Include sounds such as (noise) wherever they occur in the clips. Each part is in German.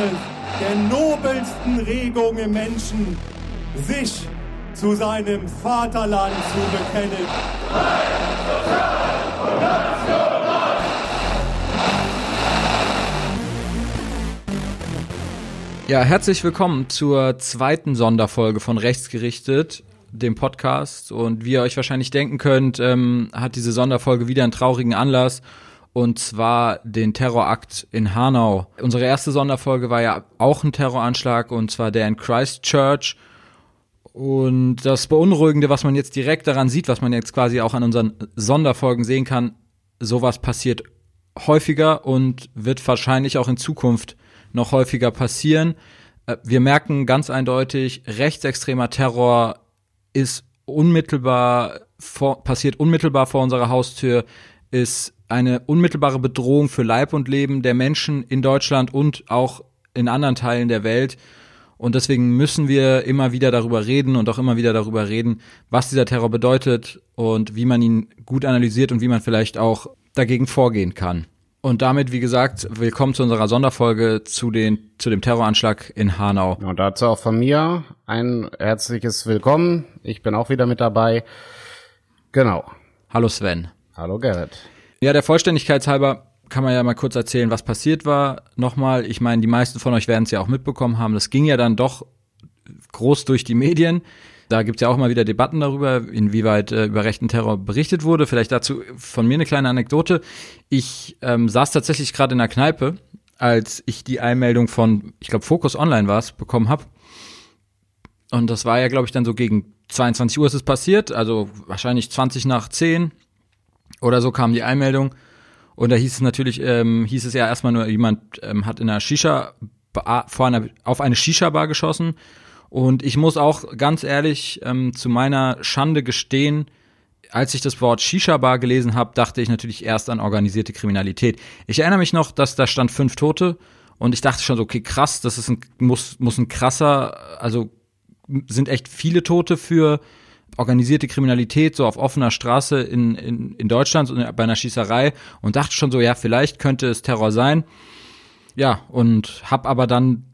eines der nobelsten Regungen im Menschen, sich zu seinem Vaterland zu bekennen. Ja, herzlich willkommen zur zweiten Sonderfolge von Rechtsgerichtet, dem Podcast. Und wie ihr euch wahrscheinlich denken könnt, ähm, hat diese Sonderfolge wieder einen traurigen Anlass. Und zwar den Terrorakt in Hanau. Unsere erste Sonderfolge war ja auch ein Terroranschlag, und zwar der in Christchurch. Und das Beunruhigende, was man jetzt direkt daran sieht, was man jetzt quasi auch an unseren Sonderfolgen sehen kann, sowas passiert häufiger und wird wahrscheinlich auch in Zukunft noch häufiger passieren. Äh, wir merken ganz eindeutig, rechtsextremer Terror ist unmittelbar vor, passiert unmittelbar vor unserer Haustür, ist eine unmittelbare Bedrohung für Leib und Leben der Menschen in Deutschland und auch in anderen Teilen der Welt. Und deswegen müssen wir immer wieder darüber reden und auch immer wieder darüber reden, was dieser Terror bedeutet und wie man ihn gut analysiert und wie man vielleicht auch dagegen vorgehen kann. Und damit, wie gesagt, willkommen zu unserer Sonderfolge zu, den, zu dem Terroranschlag in Hanau. Und dazu auch von mir ein herzliches Willkommen. Ich bin auch wieder mit dabei. Genau. Hallo Sven. Hallo Gerrit. Ja, der Vollständigkeit halber kann man ja mal kurz erzählen, was passiert war. Nochmal, ich meine, die meisten von euch werden es ja auch mitbekommen haben. Das ging ja dann doch groß durch die Medien. Da gibt's ja auch mal wieder Debatten darüber, inwieweit äh, über rechten Terror berichtet wurde. Vielleicht dazu von mir eine kleine Anekdote. Ich ähm, saß tatsächlich gerade in der Kneipe, als ich die Einmeldung von, ich glaube, Focus Online war es, bekommen habe. Und das war ja, glaube ich, dann so gegen 22 Uhr ist es passiert, also wahrscheinlich 20 nach 10 oder so kam die Einmeldung. Und da hieß es natürlich, ähm, hieß es ja erstmal nur, jemand ähm, hat in einer Shisha vor einer, auf eine Shisha-Bar geschossen und ich muss auch ganz ehrlich ähm, zu meiner Schande gestehen, als ich das Wort Shisha-Bar gelesen habe, dachte ich natürlich erst an organisierte Kriminalität. Ich erinnere mich noch, dass da stand fünf Tote und ich dachte schon so, okay, krass, das ist ein, muss, muss ein krasser, also sind echt viele Tote für organisierte Kriminalität so auf offener Straße in, in, in Deutschland bei einer Schießerei und dachte schon so, ja, vielleicht könnte es Terror sein. Ja, und hab aber dann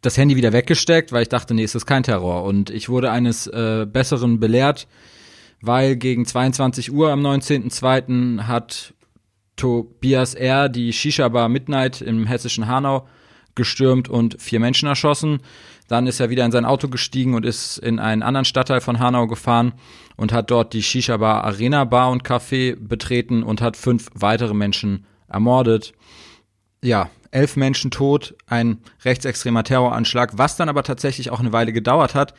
das Handy wieder weggesteckt, weil ich dachte, nee, es ist kein Terror. Und ich wurde eines äh, Besseren belehrt, weil gegen 22 Uhr am 19.02. hat Tobias R. die Shisha-Bar Midnight im hessischen Hanau gestürmt und vier Menschen erschossen. Dann ist er wieder in sein Auto gestiegen und ist in einen anderen Stadtteil von Hanau gefahren und hat dort die Shisha-Bar Arena Bar und Café betreten und hat fünf weitere Menschen ermordet. Ja, elf Menschen tot, ein rechtsextremer Terroranschlag, was dann aber tatsächlich auch eine Weile gedauert hat,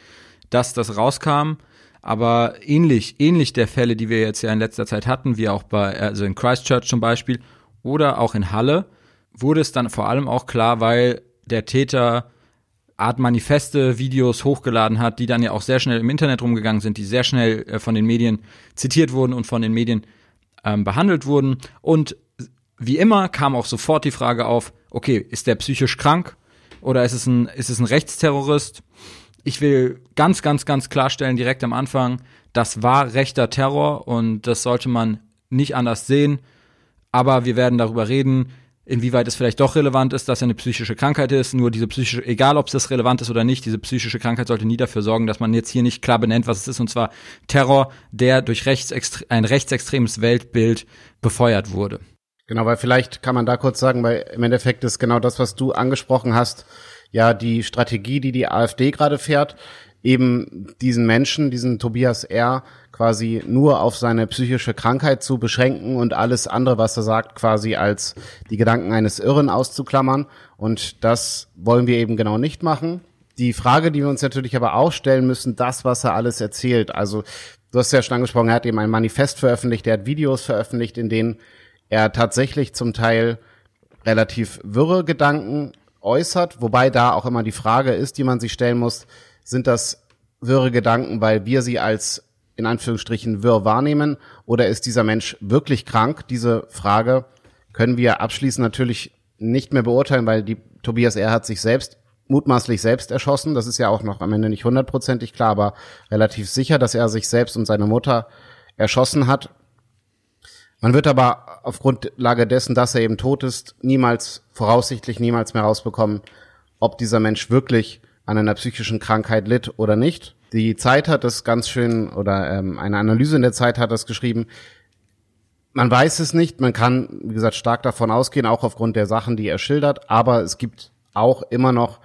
dass das rauskam. Aber ähnlich, ähnlich der Fälle, die wir jetzt ja in letzter Zeit hatten, wie auch bei, also in Christchurch zum Beispiel oder auch in Halle, wurde es dann vor allem auch klar, weil der Täter Art Manifeste, Videos hochgeladen hat, die dann ja auch sehr schnell im Internet rumgegangen sind, die sehr schnell äh, von den Medien zitiert wurden und von den Medien ähm, behandelt wurden. Und wie immer kam auch sofort die Frage auf, okay, ist der psychisch krank oder ist es ein, ist es ein Rechtsterrorist? Ich will ganz, ganz, ganz klarstellen, direkt am Anfang, das war rechter Terror und das sollte man nicht anders sehen. Aber wir werden darüber reden, inwieweit es vielleicht doch relevant ist, dass er eine psychische Krankheit ist. Nur diese psychische, egal ob es das relevant ist oder nicht, diese psychische Krankheit sollte nie dafür sorgen, dass man jetzt hier nicht klar benennt, was es ist, und zwar Terror, der durch rechtsextre ein rechtsextremes Weltbild befeuert wurde. Genau, weil vielleicht kann man da kurz sagen, weil im Endeffekt ist genau das, was du angesprochen hast, ja die Strategie, die die AfD gerade fährt, eben diesen Menschen, diesen Tobias R. quasi nur auf seine psychische Krankheit zu beschränken und alles andere, was er sagt, quasi als die Gedanken eines Irren auszuklammern. Und das wollen wir eben genau nicht machen. Die Frage, die wir uns natürlich aber auch stellen müssen, das, was er alles erzählt. Also, du hast ja schon angesprochen, er hat eben ein Manifest veröffentlicht, er hat Videos veröffentlicht, in denen er tatsächlich zum Teil relativ wirre Gedanken äußert, wobei da auch immer die Frage ist, die man sich stellen muss, sind das wirre Gedanken, weil wir sie als in Anführungsstrichen wirr wahrnehmen oder ist dieser Mensch wirklich krank? Diese Frage können wir abschließend natürlich nicht mehr beurteilen, weil die Tobias R. hat sich selbst mutmaßlich selbst erschossen. Das ist ja auch noch am Ende nicht hundertprozentig klar, aber relativ sicher, dass er sich selbst und seine Mutter erschossen hat. Man wird aber auf Grundlage dessen, dass er eben tot ist, niemals, voraussichtlich niemals mehr rausbekommen, ob dieser Mensch wirklich an einer psychischen Krankheit litt oder nicht. Die Zeit hat das ganz schön, oder ähm, eine Analyse in der Zeit hat das geschrieben, man weiß es nicht, man kann, wie gesagt, stark davon ausgehen, auch aufgrund der Sachen, die er schildert, aber es gibt auch immer noch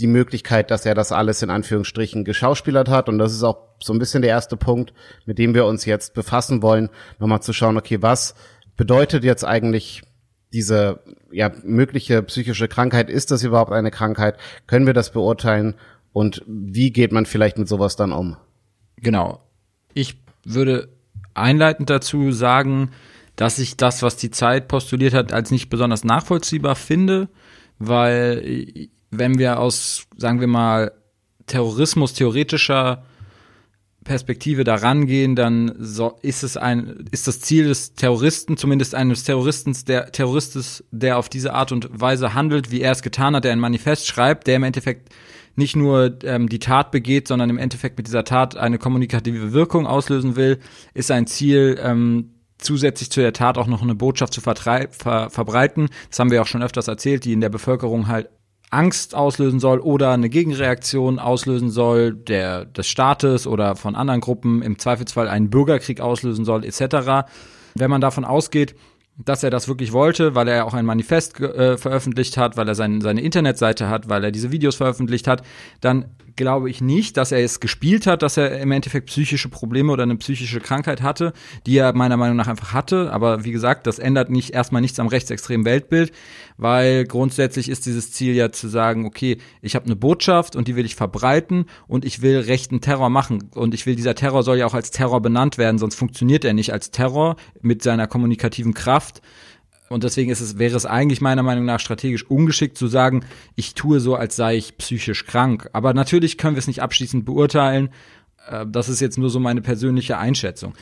die Möglichkeit, dass er das alles in Anführungsstrichen geschauspielert hat. Und das ist auch so ein bisschen der erste Punkt, mit dem wir uns jetzt befassen wollen, nochmal zu schauen, okay, was bedeutet jetzt eigentlich diese ja, mögliche psychische Krankheit? Ist das überhaupt eine Krankheit? Können wir das beurteilen? Und wie geht man vielleicht mit sowas dann um? Genau. Ich würde einleitend dazu sagen, dass ich das, was die Zeit postuliert hat, als nicht besonders nachvollziehbar finde, weil wenn wir aus, sagen wir mal, Terrorismus theoretischer Perspektive da rangehen, dann so ist es ein, ist das Ziel des Terroristen, zumindest eines Terroristen, der Terroristes, der auf diese Art und Weise handelt, wie er es getan hat, der ein Manifest schreibt, der im Endeffekt nicht nur ähm, die Tat begeht, sondern im Endeffekt mit dieser Tat eine kommunikative Wirkung auslösen will, ist ein Ziel, ähm, zusätzlich zu der Tat auch noch eine Botschaft zu ver verbreiten. Das haben wir auch schon öfters erzählt, die in der Bevölkerung halt Angst auslösen soll oder eine Gegenreaktion auslösen soll der, des Staates oder von anderen Gruppen, im Zweifelsfall einen Bürgerkrieg auslösen soll, etc. Wenn man davon ausgeht, dass er das wirklich wollte, weil er auch ein Manifest äh, veröffentlicht hat, weil er sein, seine Internetseite hat, weil er diese Videos veröffentlicht hat, dann glaube ich nicht, dass er es gespielt hat, dass er im Endeffekt psychische Probleme oder eine psychische Krankheit hatte, die er meiner Meinung nach einfach hatte. Aber wie gesagt, das ändert nicht erstmal nichts am rechtsextremen Weltbild, weil grundsätzlich ist dieses Ziel ja zu sagen, okay, ich habe eine Botschaft und die will ich verbreiten und ich will rechten Terror machen und ich will dieser Terror soll ja auch als Terror benannt werden, sonst funktioniert er nicht als Terror mit seiner kommunikativen Kraft. Und deswegen ist es, wäre es eigentlich meiner Meinung nach strategisch ungeschickt zu sagen, ich tue so, als sei ich psychisch krank. Aber natürlich können wir es nicht abschließend beurteilen. Äh, das ist jetzt nur so meine persönliche Einschätzung.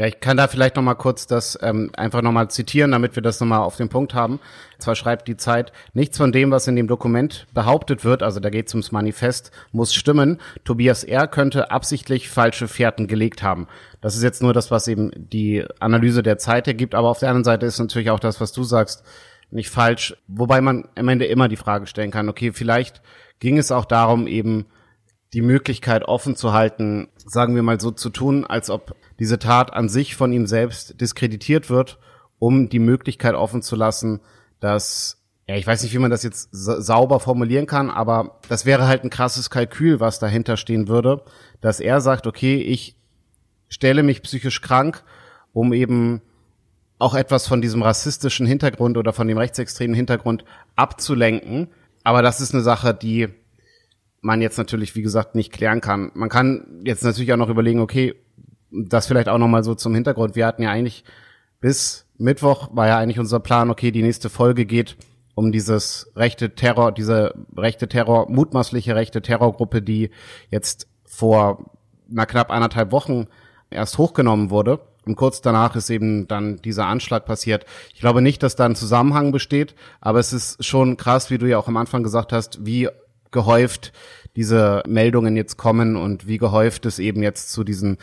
Ja, ich kann da vielleicht noch mal kurz das ähm, einfach noch mal zitieren, damit wir das noch mal auf den Punkt haben. Zwar schreibt die Zeit, nichts von dem, was in dem Dokument behauptet wird, also da geht es ums Manifest, muss stimmen. Tobias R. könnte absichtlich falsche Fährten gelegt haben. Das ist jetzt nur das, was eben die Analyse der Zeit ergibt, aber auf der anderen Seite ist natürlich auch das, was du sagst, nicht falsch. Wobei man am Ende immer die Frage stellen kann, okay, vielleicht ging es auch darum, eben die Möglichkeit offen zu halten, sagen wir mal so zu tun, als ob diese Tat an sich von ihm selbst diskreditiert wird, um die Möglichkeit offen zu lassen, dass ja, ich weiß nicht, wie man das jetzt sauber formulieren kann, aber das wäre halt ein krasses Kalkül, was dahinter stehen würde, dass er sagt, okay, ich stelle mich psychisch krank, um eben auch etwas von diesem rassistischen Hintergrund oder von dem rechtsextremen Hintergrund abzulenken. Aber das ist eine Sache, die man jetzt natürlich, wie gesagt, nicht klären kann. Man kann jetzt natürlich auch noch überlegen, okay, das vielleicht auch noch mal so zum Hintergrund. Wir hatten ja eigentlich bis Mittwoch war ja eigentlich unser Plan, okay, die nächste Folge geht um dieses rechte Terror, diese rechte Terror, mutmaßliche rechte Terrorgruppe, die jetzt vor na, knapp anderthalb Wochen erst hochgenommen wurde. Und kurz danach ist eben dann dieser Anschlag passiert. Ich glaube nicht, dass da ein Zusammenhang besteht, aber es ist schon krass, wie du ja auch am Anfang gesagt hast, wie gehäuft diese Meldungen jetzt kommen und wie gehäuft es eben jetzt zu diesen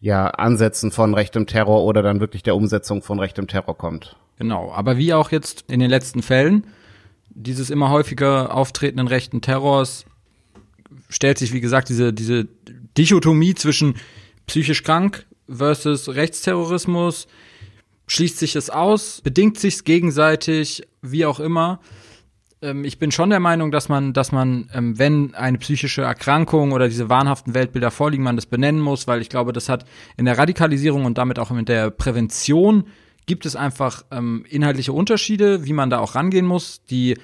ja, Ansätzen von rechtem Terror oder dann wirklich der Umsetzung von rechtem Terror kommt. Genau, aber wie auch jetzt in den letzten Fällen dieses immer häufiger auftretenden rechten Terrors stellt sich, wie gesagt, diese, diese Dichotomie zwischen psychisch krank versus Rechtsterrorismus, schließt sich es aus, bedingt sich gegenseitig, wie auch immer. Ähm, ich bin schon der Meinung, dass man, dass man, ähm, wenn eine psychische Erkrankung oder diese wahnhaften Weltbilder vorliegen, man das benennen muss, weil ich glaube, das hat in der Radikalisierung und damit auch in der Prävention gibt es einfach ähm, inhaltliche Unterschiede, wie man da auch rangehen muss. Die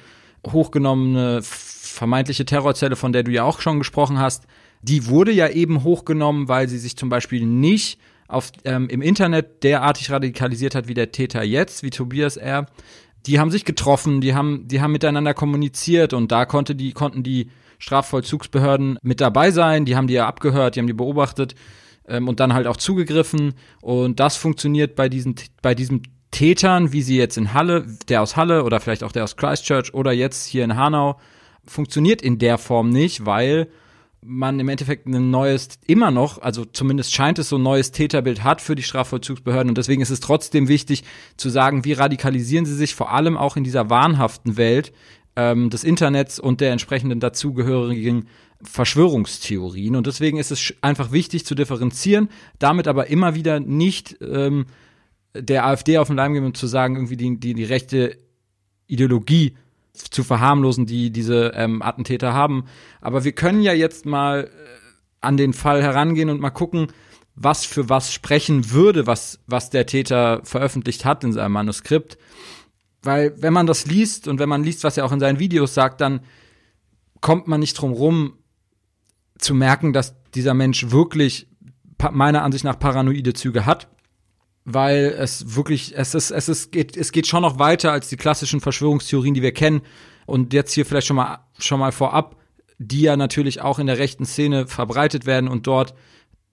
hochgenommene vermeintliche Terrorzelle, von der du ja auch schon gesprochen hast, die wurde ja eben hochgenommen, weil sie sich zum Beispiel nicht auf, ähm, im Internet derartig radikalisiert hat wie der Täter jetzt, wie Tobias R. Die haben sich getroffen, die haben, die haben miteinander kommuniziert und da konnte die, konnten die Strafvollzugsbehörden mit dabei sein, die haben die ja abgehört, die haben die beobachtet ähm, und dann halt auch zugegriffen. Und das funktioniert bei diesen, bei diesem Tätern, wie sie jetzt in Halle, der aus Halle oder vielleicht auch der aus Christchurch oder jetzt hier in Hanau, funktioniert in der Form nicht, weil man im Endeffekt ein neues, immer noch, also zumindest scheint es so ein neues Täterbild hat für die Strafvollzugsbehörden und deswegen ist es trotzdem wichtig zu sagen, wie radikalisieren sie sich vor allem auch in dieser wahnhaften Welt, ähm, des Internets und der entsprechenden dazugehörigen Verschwörungstheorien. Und deswegen ist es einfach wichtig zu differenzieren, damit aber immer wieder nicht ähm, der AfD auf den Leim gehen und zu sagen, irgendwie die, die, die rechte Ideologie zu verharmlosen, die diese ähm, Attentäter haben. Aber wir können ja jetzt mal äh, an den Fall herangehen und mal gucken, was für was sprechen würde, was, was der Täter veröffentlicht hat in seinem Manuskript. Weil wenn man das liest und wenn man liest, was er auch in seinen Videos sagt, dann kommt man nicht drum rum zu merken, dass dieser Mensch wirklich meiner Ansicht nach paranoide Züge hat weil es wirklich, es ist, es ist, geht, es geht schon noch weiter als die klassischen Verschwörungstheorien, die wir kennen. Und jetzt hier vielleicht schon mal, schon mal vorab, die ja natürlich auch in der rechten Szene verbreitet werden und dort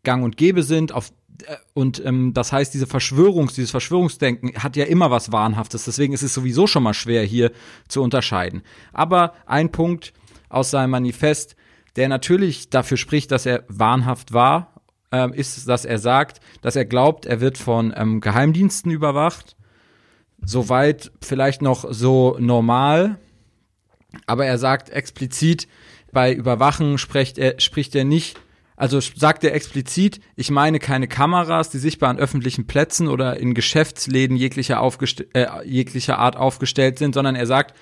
gang und gäbe sind. Auf, äh, und ähm, das heißt, diese Verschwörungs, dieses Verschwörungsdenken hat ja immer was Wahnhaftes. Deswegen ist es sowieso schon mal schwer, hier zu unterscheiden. Aber ein Punkt aus seinem Manifest, der natürlich dafür spricht, dass er wahnhaft war ähm, ist, dass er sagt, dass er glaubt, er wird von ähm, Geheimdiensten überwacht. Soweit vielleicht noch so normal. Aber er sagt explizit, bei Überwachen spricht er, spricht er nicht also sagt er explizit, ich meine keine Kameras, die sichtbar an öffentlichen Plätzen oder in Geschäftsläden jeglicher, äh, jeglicher Art aufgestellt sind, sondern er sagt,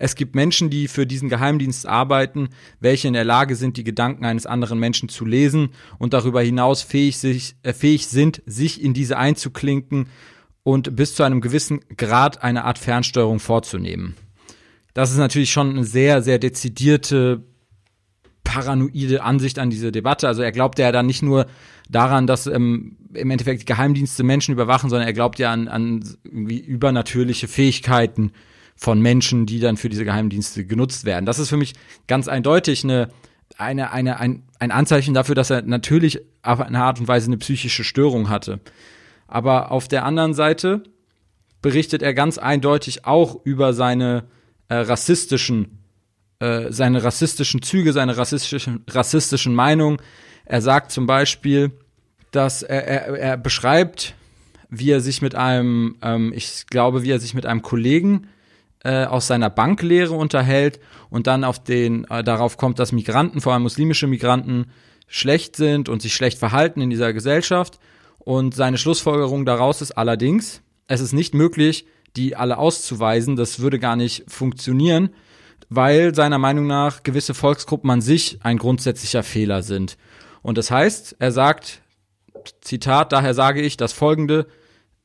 es gibt Menschen, die für diesen Geheimdienst arbeiten, welche in der Lage sind, die Gedanken eines anderen Menschen zu lesen und darüber hinaus fähig, sich, äh, fähig sind, sich in diese einzuklinken und bis zu einem gewissen Grad eine Art Fernsteuerung vorzunehmen. Das ist natürlich schon eine sehr, sehr dezidierte paranoide Ansicht an diese Debatte. Also er glaubt ja dann nicht nur daran, dass ähm, im Endeffekt Geheimdienste Menschen überwachen, sondern er glaubt ja an, an übernatürliche Fähigkeiten von Menschen, die dann für diese Geheimdienste genutzt werden. Das ist für mich ganz eindeutig eine, eine, eine, ein, ein Anzeichen dafür, dass er natürlich auf eine Art und Weise eine psychische Störung hatte. Aber auf der anderen Seite berichtet er ganz eindeutig auch über seine äh, rassistischen, äh, seine rassistischen Züge, seine rassistischen, rassistischen Meinungen. Er sagt zum Beispiel, dass er, er, er beschreibt, wie er sich mit einem, ähm, ich glaube, wie er sich mit einem Kollegen äh, aus seiner Banklehre unterhält und dann auf den äh, darauf kommt, dass Migranten, vor allem muslimische Migranten, schlecht sind und sich schlecht verhalten in dieser Gesellschaft. Und seine Schlussfolgerung daraus ist allerdings, es ist nicht möglich, die alle auszuweisen. Das würde gar nicht funktionieren, weil seiner Meinung nach gewisse Volksgruppen an sich ein grundsätzlicher Fehler sind. Und das heißt, er sagt, Zitat, daher sage ich das folgende,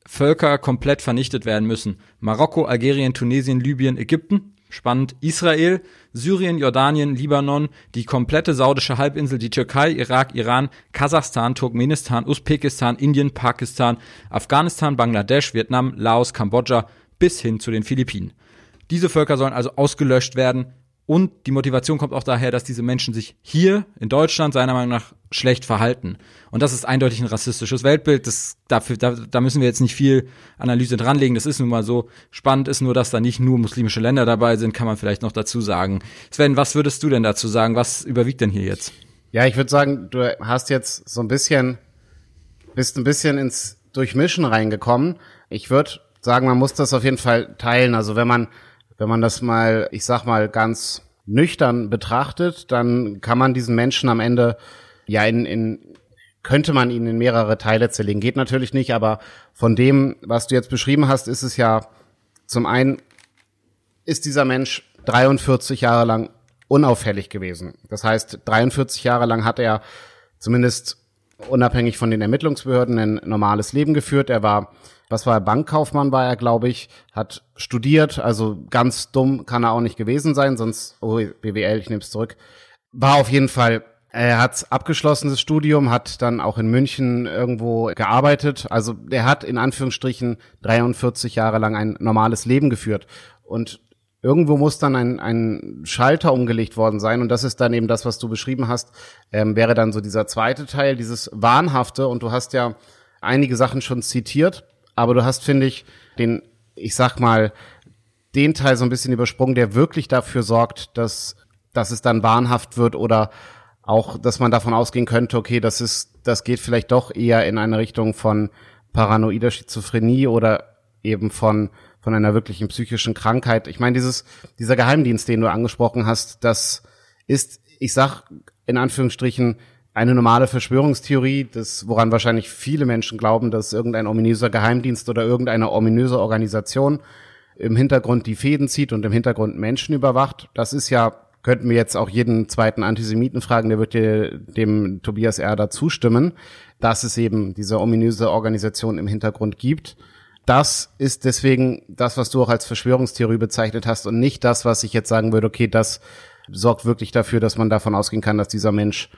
Völker komplett vernichtet werden müssen. Marokko, Algerien, Tunesien, Libyen, Ägypten, spannend, Israel, Syrien, Jordanien, Libanon, die komplette saudische Halbinsel, die Türkei, Irak, Iran, Kasachstan, Turkmenistan, Usbekistan, Indien, Pakistan, Afghanistan, Bangladesch, Vietnam, Laos, Kambodscha bis hin zu den Philippinen. Diese Völker sollen also ausgelöscht werden, und die Motivation kommt auch daher, dass diese Menschen sich hier in Deutschland seiner Meinung nach schlecht verhalten. Und das ist eindeutig ein rassistisches Weltbild. Das, dafür, da, da müssen wir jetzt nicht viel Analyse dranlegen. Das ist nun mal so. Spannend ist nur, dass da nicht nur muslimische Länder dabei sind, kann man vielleicht noch dazu sagen. Sven, was würdest du denn dazu sagen? Was überwiegt denn hier jetzt? Ja, ich würde sagen, du hast jetzt so ein bisschen, bist ein bisschen ins Durchmischen reingekommen. Ich würde sagen, man muss das auf jeden Fall teilen. Also wenn man wenn man das mal, ich sag mal, ganz nüchtern betrachtet, dann kann man diesen Menschen am Ende ja in, in könnte man ihn in mehrere Teile zerlegen. Geht natürlich nicht, aber von dem, was du jetzt beschrieben hast, ist es ja zum einen ist dieser Mensch 43 Jahre lang unauffällig gewesen. Das heißt, 43 Jahre lang hat er zumindest unabhängig von den Ermittlungsbehörden ein normales Leben geführt. Er war was war er, Bankkaufmann war er, glaube ich, hat studiert, also ganz dumm kann er auch nicht gewesen sein, sonst, oh, BWL, ich nehme es zurück. War auf jeden Fall, er hat abgeschlossenes Studium, hat dann auch in München irgendwo gearbeitet. Also er hat in Anführungsstrichen 43 Jahre lang ein normales Leben geführt. Und irgendwo muss dann ein, ein Schalter umgelegt worden sein und das ist dann eben das, was du beschrieben hast, ähm, wäre dann so dieser zweite Teil, dieses Wahnhafte und du hast ja einige Sachen schon zitiert aber du hast, finde ich, den, ich sag mal, den Teil so ein bisschen übersprungen, der wirklich dafür sorgt, dass, dass es dann wahnhaft wird oder auch, dass man davon ausgehen könnte, okay, das ist, das geht vielleicht doch eher in eine Richtung von paranoider Schizophrenie oder eben von von einer wirklichen psychischen Krankheit. Ich meine, dieses dieser Geheimdienst, den du angesprochen hast, das ist, ich sag in Anführungsstrichen eine normale Verschwörungstheorie, das, woran wahrscheinlich viele Menschen glauben, dass irgendein ominöser Geheimdienst oder irgendeine ominöse Organisation im Hintergrund die Fäden zieht und im Hintergrund Menschen überwacht. Das ist ja, könnten wir jetzt auch jeden zweiten Antisemiten fragen, der wird dir, dem Tobias Erder zustimmen, dass es eben diese ominöse Organisation im Hintergrund gibt. Das ist deswegen das, was du auch als Verschwörungstheorie bezeichnet hast und nicht das, was ich jetzt sagen würde, okay, das sorgt wirklich dafür, dass man davon ausgehen kann, dass dieser Mensch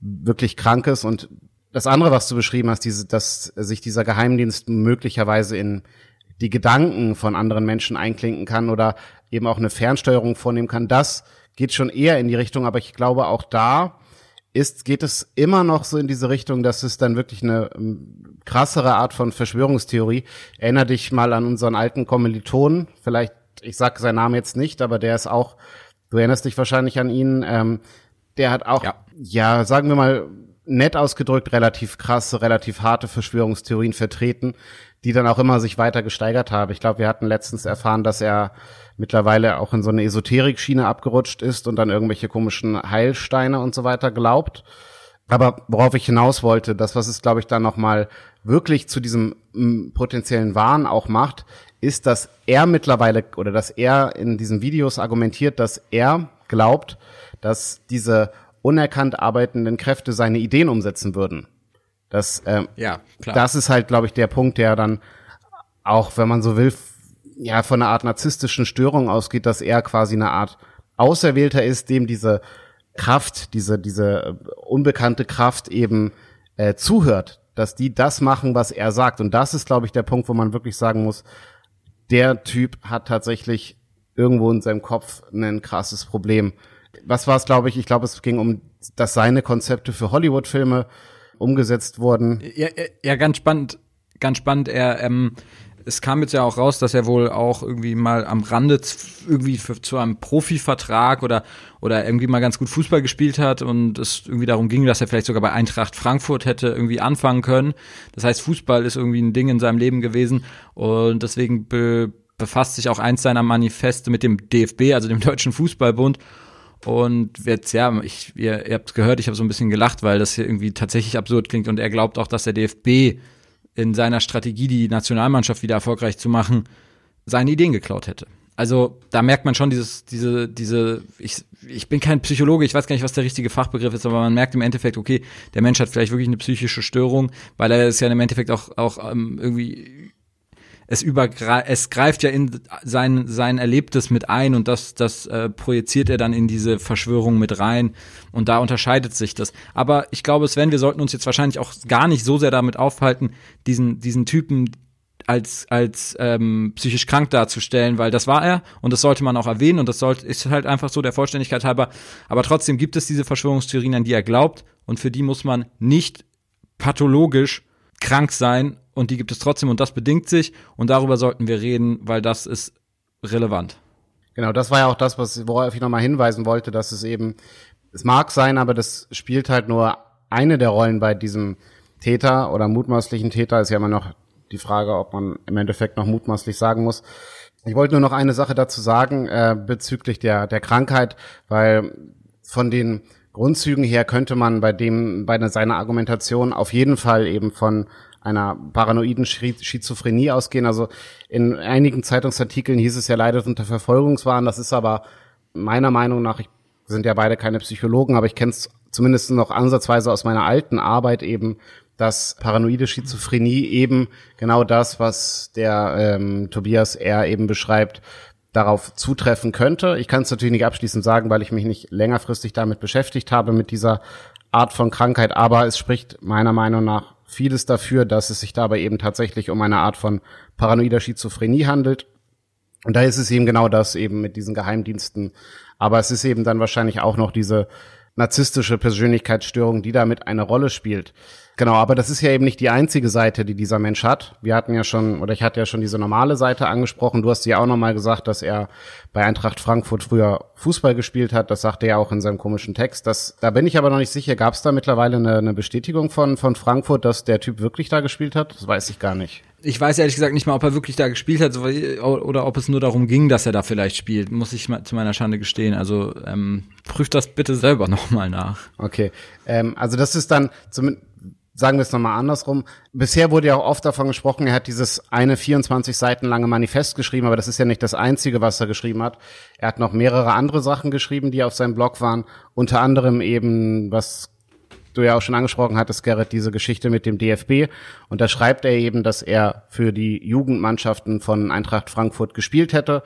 wirklich krank ist. Und das andere, was du beschrieben hast, diese, dass sich dieser Geheimdienst möglicherweise in die Gedanken von anderen Menschen einklinken kann oder eben auch eine Fernsteuerung vornehmen kann, das geht schon eher in die Richtung. Aber ich glaube, auch da ist, geht es immer noch so in diese Richtung, dass es dann wirklich eine um, krassere Art von Verschwörungstheorie. Erinner dich mal an unseren alten Kommilitonen, vielleicht, ich sag seinen Namen jetzt nicht, aber der ist auch, du erinnerst dich wahrscheinlich an ihn, ähm, der hat auch, ja. ja, sagen wir mal, nett ausgedrückt, relativ krasse, relativ harte Verschwörungstheorien vertreten, die dann auch immer sich weiter gesteigert haben. Ich glaube, wir hatten letztens erfahren, dass er mittlerweile auch in so eine Esoterik-Schiene abgerutscht ist und dann irgendwelche komischen Heilsteine und so weiter glaubt. Aber worauf ich hinaus wollte, das, was es, glaube ich, dann nochmal wirklich zu diesem m, potenziellen Wahn auch macht, ist, dass er mittlerweile oder dass er in diesen Videos argumentiert, dass er glaubt, dass diese unerkannt arbeitenden Kräfte seine Ideen umsetzen würden. Das, ähm, ja, klar. das ist halt, glaube ich, der Punkt, der dann auch, wenn man so will, ja, von einer Art narzisstischen Störung ausgeht, dass er quasi eine Art Auserwählter ist, dem diese Kraft, diese, diese unbekannte Kraft eben äh, zuhört, dass die das machen, was er sagt. Und das ist, glaube ich, der Punkt, wo man wirklich sagen muss, der Typ hat tatsächlich irgendwo in seinem Kopf ein krasses Problem was war es, glaube ich? Ich glaube, es ging um, dass seine Konzepte für Hollywood-Filme umgesetzt wurden. Ja, ja, ganz spannend, ganz spannend. Er, ähm, es kam jetzt ja auch raus, dass er wohl auch irgendwie mal am Rande irgendwie für, zu einem Profivertrag oder oder irgendwie mal ganz gut Fußball gespielt hat und es irgendwie darum ging, dass er vielleicht sogar bei Eintracht Frankfurt hätte irgendwie anfangen können. Das heißt, Fußball ist irgendwie ein Ding in seinem Leben gewesen und deswegen be befasst sich auch eins seiner Manifeste mit dem DFB, also dem Deutschen Fußballbund und jetzt, ja, ich, ihr, ihr habt es gehört, ich habe so ein bisschen gelacht, weil das hier irgendwie tatsächlich absurd klingt und er glaubt auch, dass der DFB in seiner Strategie, die Nationalmannschaft wieder erfolgreich zu machen, seine Ideen geklaut hätte. Also da merkt man schon dieses, diese, diese, ich, ich bin kein Psychologe, ich weiß gar nicht, was der richtige Fachbegriff ist, aber man merkt im Endeffekt, okay, der Mensch hat vielleicht wirklich eine psychische Störung, weil er es ja im Endeffekt auch, auch ähm, irgendwie es übergreift, es greift ja in sein, sein Erlebtes mit ein und das, das äh, projiziert er dann in diese Verschwörung mit rein und da unterscheidet sich das. Aber ich glaube, Sven, wir sollten uns jetzt wahrscheinlich auch gar nicht so sehr damit aufhalten, diesen, diesen Typen als als ähm, psychisch krank darzustellen, weil das war er und das sollte man auch erwähnen und das sollte ist halt einfach so der Vollständigkeit halber. Aber trotzdem gibt es diese Verschwörungstheorien, an die er glaubt und für die muss man nicht pathologisch krank sein und die gibt es trotzdem und das bedingt sich und darüber sollten wir reden, weil das ist relevant. Genau, das war ja auch das, was, worauf ich nochmal hinweisen wollte, dass es eben, es mag sein, aber das spielt halt nur eine der Rollen bei diesem Täter oder mutmaßlichen Täter, ist ja immer noch die Frage, ob man im Endeffekt noch mutmaßlich sagen muss. Ich wollte nur noch eine Sache dazu sagen äh, bezüglich der, der Krankheit, weil von den Grundzügen her könnte man bei dem, bei seiner Argumentation auf jeden Fall eben von einer paranoiden Schizophrenie ausgehen. Also in einigen Zeitungsartikeln hieß es ja leider unter Verfolgungswahn. Das ist aber meiner Meinung nach, ich sind ja beide keine Psychologen, aber ich kenne es zumindest noch ansatzweise aus meiner alten Arbeit eben, dass paranoide Schizophrenie eben genau das, was der ähm, Tobias R. eben beschreibt, darauf zutreffen könnte. Ich kann es natürlich nicht abschließend sagen, weil ich mich nicht längerfristig damit beschäftigt habe, mit dieser Art von Krankheit, aber es spricht meiner Meinung nach vieles dafür, dass es sich dabei eben tatsächlich um eine Art von paranoider Schizophrenie handelt. Und da ist es eben genau das eben mit diesen Geheimdiensten. Aber es ist eben dann wahrscheinlich auch noch diese narzisstische Persönlichkeitsstörung, die damit eine Rolle spielt. Genau, aber das ist ja eben nicht die einzige Seite, die dieser Mensch hat. Wir hatten ja schon, oder ich hatte ja schon diese normale Seite angesprochen. Du hast ja auch nochmal gesagt, dass er bei Eintracht Frankfurt früher Fußball gespielt hat. Das sagte er auch in seinem komischen Text. Das, da bin ich aber noch nicht sicher. Gab es da mittlerweile eine, eine Bestätigung von, von Frankfurt, dass der Typ wirklich da gespielt hat? Das weiß ich gar nicht. Ich weiß ehrlich gesagt nicht mal, ob er wirklich da gespielt hat oder ob es nur darum ging, dass er da vielleicht spielt. Muss ich zu meiner Schande gestehen. Also ähm, prüft das bitte selber nochmal nach. Okay, ähm, also das ist dann zumindest sagen wir es nochmal andersrum. Bisher wurde ja auch oft davon gesprochen, er hat dieses eine 24 Seiten lange Manifest geschrieben, aber das ist ja nicht das einzige, was er geschrieben hat. Er hat noch mehrere andere Sachen geschrieben, die auf seinem Blog waren. Unter anderem eben, was du ja auch schon angesprochen hattest, Gerrit, diese Geschichte mit dem DFB. Und da schreibt er eben, dass er für die Jugendmannschaften von Eintracht Frankfurt gespielt hätte.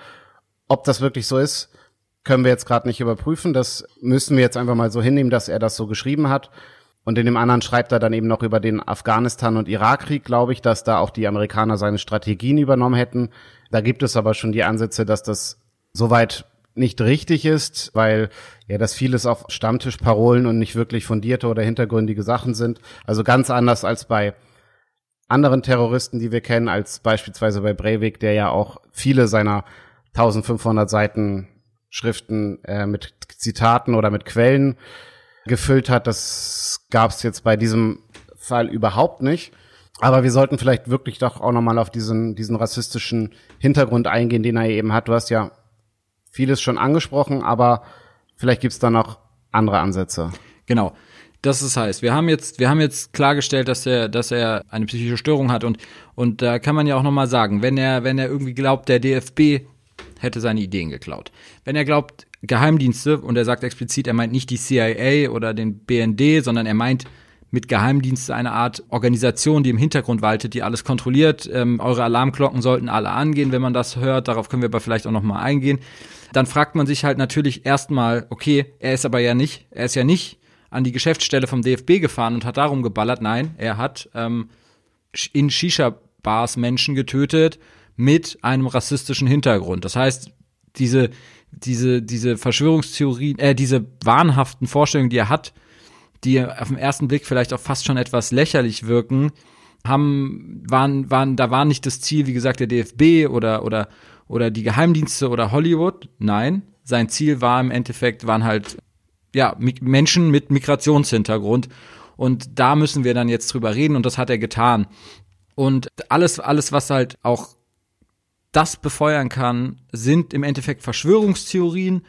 Ob das wirklich so ist, können wir jetzt gerade nicht überprüfen. Das müssen wir jetzt einfach mal so hinnehmen, dass er das so geschrieben hat. Und in dem anderen schreibt er dann eben noch über den Afghanistan- und Irakkrieg, glaube ich, dass da auch die Amerikaner seine Strategien übernommen hätten. Da gibt es aber schon die Ansätze, dass das soweit nicht richtig ist, weil ja das vieles auf Stammtischparolen und nicht wirklich fundierte oder hintergründige Sachen sind. Also ganz anders als bei anderen Terroristen, die wir kennen, als beispielsweise bei Breivik, der ja auch viele seiner 1500 Seiten Schriften äh, mit Zitaten oder mit Quellen gefüllt hat. Das gab es jetzt bei diesem Fall überhaupt nicht. Aber wir sollten vielleicht wirklich doch auch nochmal auf diesen, diesen rassistischen Hintergrund eingehen, den er eben hat. Du hast ja vieles schon angesprochen, aber vielleicht gibt's da noch andere Ansätze. Genau. Das ist heißt, wir haben jetzt, wir haben jetzt klargestellt, dass er, dass er eine psychische Störung hat und, und da kann man ja auch nochmal sagen, wenn er, wenn er irgendwie glaubt, der DFB hätte seine Ideen geklaut. Wenn er glaubt, Geheimdienste, und er sagt explizit, er meint nicht die CIA oder den BND, sondern er meint mit Geheimdienste eine Art Organisation, die im Hintergrund waltet, die alles kontrolliert. Ähm, eure Alarmglocken sollten alle angehen, wenn man das hört. Darauf können wir aber vielleicht auch noch mal eingehen. Dann fragt man sich halt natürlich erstmal, okay, er ist aber ja nicht, er ist ja nicht an die Geschäftsstelle vom DFB gefahren und hat darum geballert. Nein, er hat ähm, in Shisha-Bars Menschen getötet mit einem rassistischen Hintergrund. Das heißt, diese diese, diese Verschwörungstheorien, äh, diese wahnhaften Vorstellungen, die er hat, die auf den ersten Blick vielleicht auch fast schon etwas lächerlich wirken, haben, waren, waren, da war nicht das Ziel, wie gesagt, der DFB oder, oder, oder die Geheimdienste oder Hollywood. Nein, sein Ziel war im Endeffekt, waren halt, ja, Menschen mit Migrationshintergrund. Und da müssen wir dann jetzt drüber reden und das hat er getan. Und alles, alles, was halt auch das befeuern kann, sind im Endeffekt Verschwörungstheorien,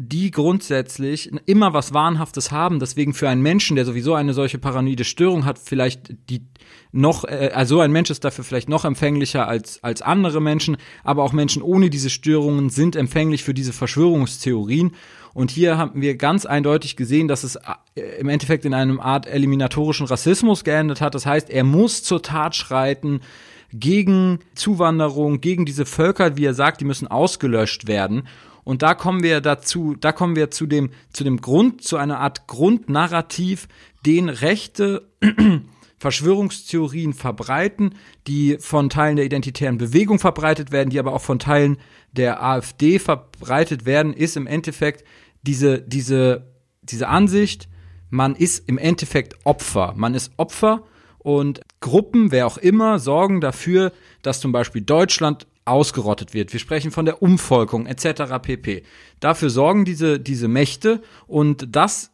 die grundsätzlich immer was Wahnhaftes haben. Deswegen für einen Menschen, der sowieso eine solche paranoide Störung hat, vielleicht die noch, äh, also ein Mensch ist dafür vielleicht noch empfänglicher als, als andere Menschen, aber auch Menschen ohne diese Störungen sind empfänglich für diese Verschwörungstheorien. Und hier haben wir ganz eindeutig gesehen, dass es äh, im Endeffekt in einem Art eliminatorischen Rassismus geendet hat. Das heißt, er muss zur Tat schreiten, gegen Zuwanderung, gegen diese Völker, wie er sagt, die müssen ausgelöscht werden. Und da kommen wir dazu, da kommen wir zu dem, zu dem Grund, zu einer Art Grundnarrativ, den rechte (clears throat) Verschwörungstheorien verbreiten, die von Teilen der identitären Bewegung verbreitet werden, die aber auch von Teilen der AfD verbreitet werden, ist im Endeffekt diese, diese, diese Ansicht, man ist im Endeffekt Opfer. Man ist Opfer und Gruppen, wer auch immer, sorgen dafür, dass zum Beispiel Deutschland ausgerottet wird. Wir sprechen von der Umvolkung etc. pp. Dafür sorgen diese, diese Mächte und das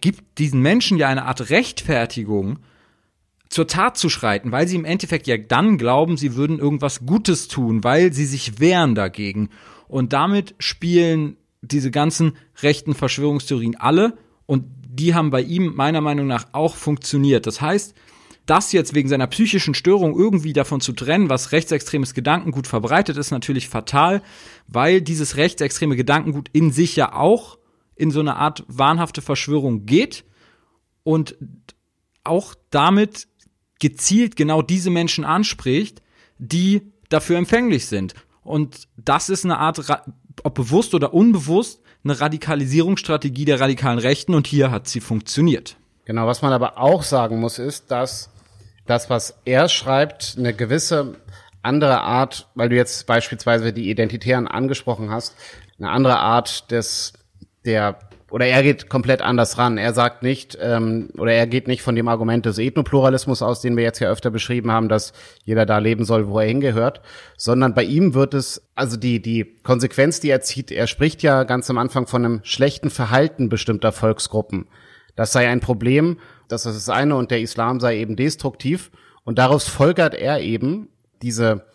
gibt diesen Menschen ja eine Art Rechtfertigung, zur Tat zu schreiten, weil sie im Endeffekt ja dann glauben, sie würden irgendwas Gutes tun, weil sie sich wehren dagegen. Und damit spielen diese ganzen rechten Verschwörungstheorien alle und die haben bei ihm meiner Meinung nach auch funktioniert. Das heißt, das jetzt wegen seiner psychischen Störung irgendwie davon zu trennen, was rechtsextremes Gedankengut verbreitet, ist natürlich fatal, weil dieses rechtsextreme Gedankengut in sich ja auch in so eine Art wahnhafte Verschwörung geht und auch damit gezielt genau diese Menschen anspricht, die dafür empfänglich sind. Und das ist eine Art, ob bewusst oder unbewusst, eine Radikalisierungsstrategie der radikalen Rechten und hier hat sie funktioniert. Genau, was man aber auch sagen muss, ist, dass das, was er schreibt, eine gewisse andere Art, weil du jetzt beispielsweise die Identitären angesprochen hast, eine andere Art des, der oder er geht komplett anders ran. Er sagt nicht, ähm, oder er geht nicht von dem Argument des Ethnopluralismus aus, den wir jetzt ja öfter beschrieben haben, dass jeder da leben soll, wo er hingehört, sondern bei ihm wird es, also die, die Konsequenz, die er zieht, er spricht ja ganz am Anfang von einem schlechten Verhalten bestimmter Volksgruppen. Das sei ein Problem, das ist das eine und der Islam sei eben destruktiv und daraus folgert er eben diese,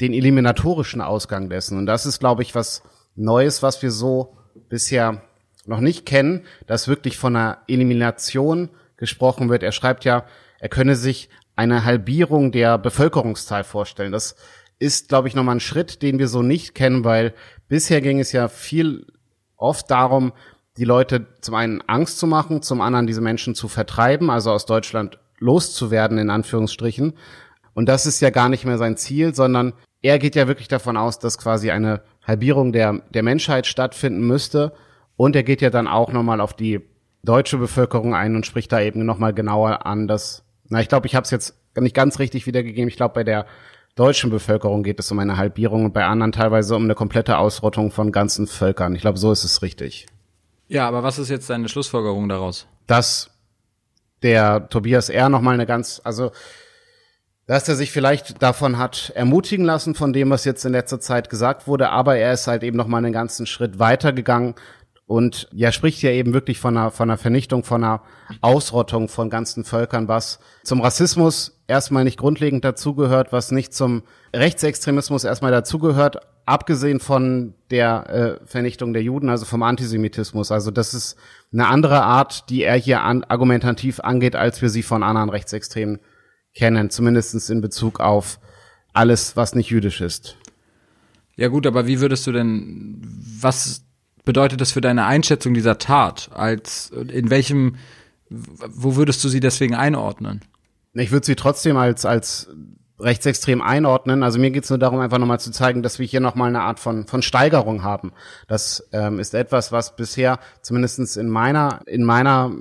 den eliminatorischen Ausgang dessen. Und das ist, glaube ich, was Neues, was wir so bisher noch nicht kennen, dass wirklich von einer Elimination gesprochen wird. Er schreibt ja, er könne sich eine Halbierung der Bevölkerungszahl vorstellen. Das ist, glaube ich, nochmal ein Schritt, den wir so nicht kennen, weil bisher ging es ja viel oft darum, die Leute zum einen Angst zu machen, zum anderen diese Menschen zu vertreiben, also aus Deutschland loszuwerden, in Anführungsstrichen. Und das ist ja gar nicht mehr sein Ziel, sondern er geht ja wirklich davon aus, dass quasi eine Halbierung der, der Menschheit stattfinden müsste. Und er geht ja dann auch nochmal auf die deutsche Bevölkerung ein und spricht da eben nochmal genauer an, dass, na, ich glaube, ich habe es jetzt nicht ganz richtig wiedergegeben. Ich glaube, bei der deutschen Bevölkerung geht es um eine Halbierung und bei anderen teilweise um eine komplette Ausrottung von ganzen Völkern. Ich glaube, so ist es richtig. Ja, aber was ist jetzt deine Schlussfolgerung daraus? Dass der Tobias R. nochmal eine ganz, also dass er sich vielleicht davon hat ermutigen lassen von dem, was jetzt in letzter Zeit gesagt wurde, aber er ist halt eben noch mal einen ganzen Schritt weiter gegangen und ja spricht ja eben wirklich von einer von einer Vernichtung, von einer Ausrottung von ganzen Völkern, was zum Rassismus erstmal nicht grundlegend dazugehört, was nicht zum Rechtsextremismus erstmal dazugehört, abgesehen von der äh, Vernichtung der Juden, also vom Antisemitismus. Also das ist eine andere Art, die er hier an, argumentativ angeht, als wir sie von anderen Rechtsextremen kennen, zumindest in Bezug auf alles, was nicht jüdisch ist. Ja gut, aber wie würdest du denn, was bedeutet das für deine Einschätzung dieser Tat? Als in welchem, wo würdest du sie deswegen einordnen? Ich würde sie trotzdem als als rechtsextrem einordnen. Also mir geht es nur darum, einfach nochmal zu zeigen, dass wir hier nochmal eine Art von, von Steigerung haben. Das ähm, ist etwas, was bisher, zumindestens in meiner, in meiner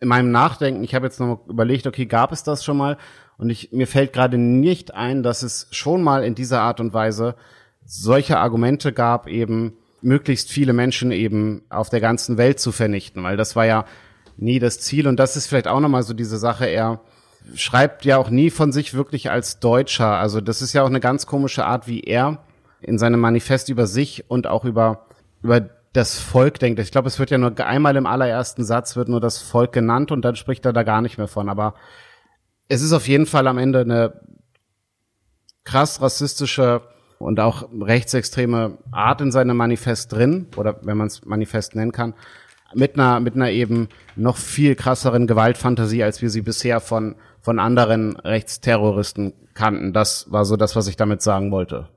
in meinem Nachdenken, ich habe jetzt noch überlegt, okay, gab es das schon mal? Und ich, mir fällt gerade nicht ein, dass es schon mal in dieser Art und Weise solche Argumente gab, eben möglichst viele Menschen eben auf der ganzen Welt zu vernichten, weil das war ja nie das Ziel. Und das ist vielleicht auch nochmal so diese Sache, er schreibt ja auch nie von sich wirklich als Deutscher. Also das ist ja auch eine ganz komische Art, wie er in seinem Manifest über sich und auch über, über das Volk denkt. Ich glaube, es wird ja nur einmal im allerersten Satz wird nur das Volk genannt und dann spricht er da gar nicht mehr von. Aber es ist auf jeden Fall am Ende eine krass rassistische und auch rechtsextreme Art in seinem Manifest drin, oder wenn man es Manifest nennen kann, mit einer, mit einer eben noch viel krasseren Gewaltfantasie, als wir sie bisher von, von anderen Rechtsterroristen kannten. Das war so das, was ich damit sagen wollte.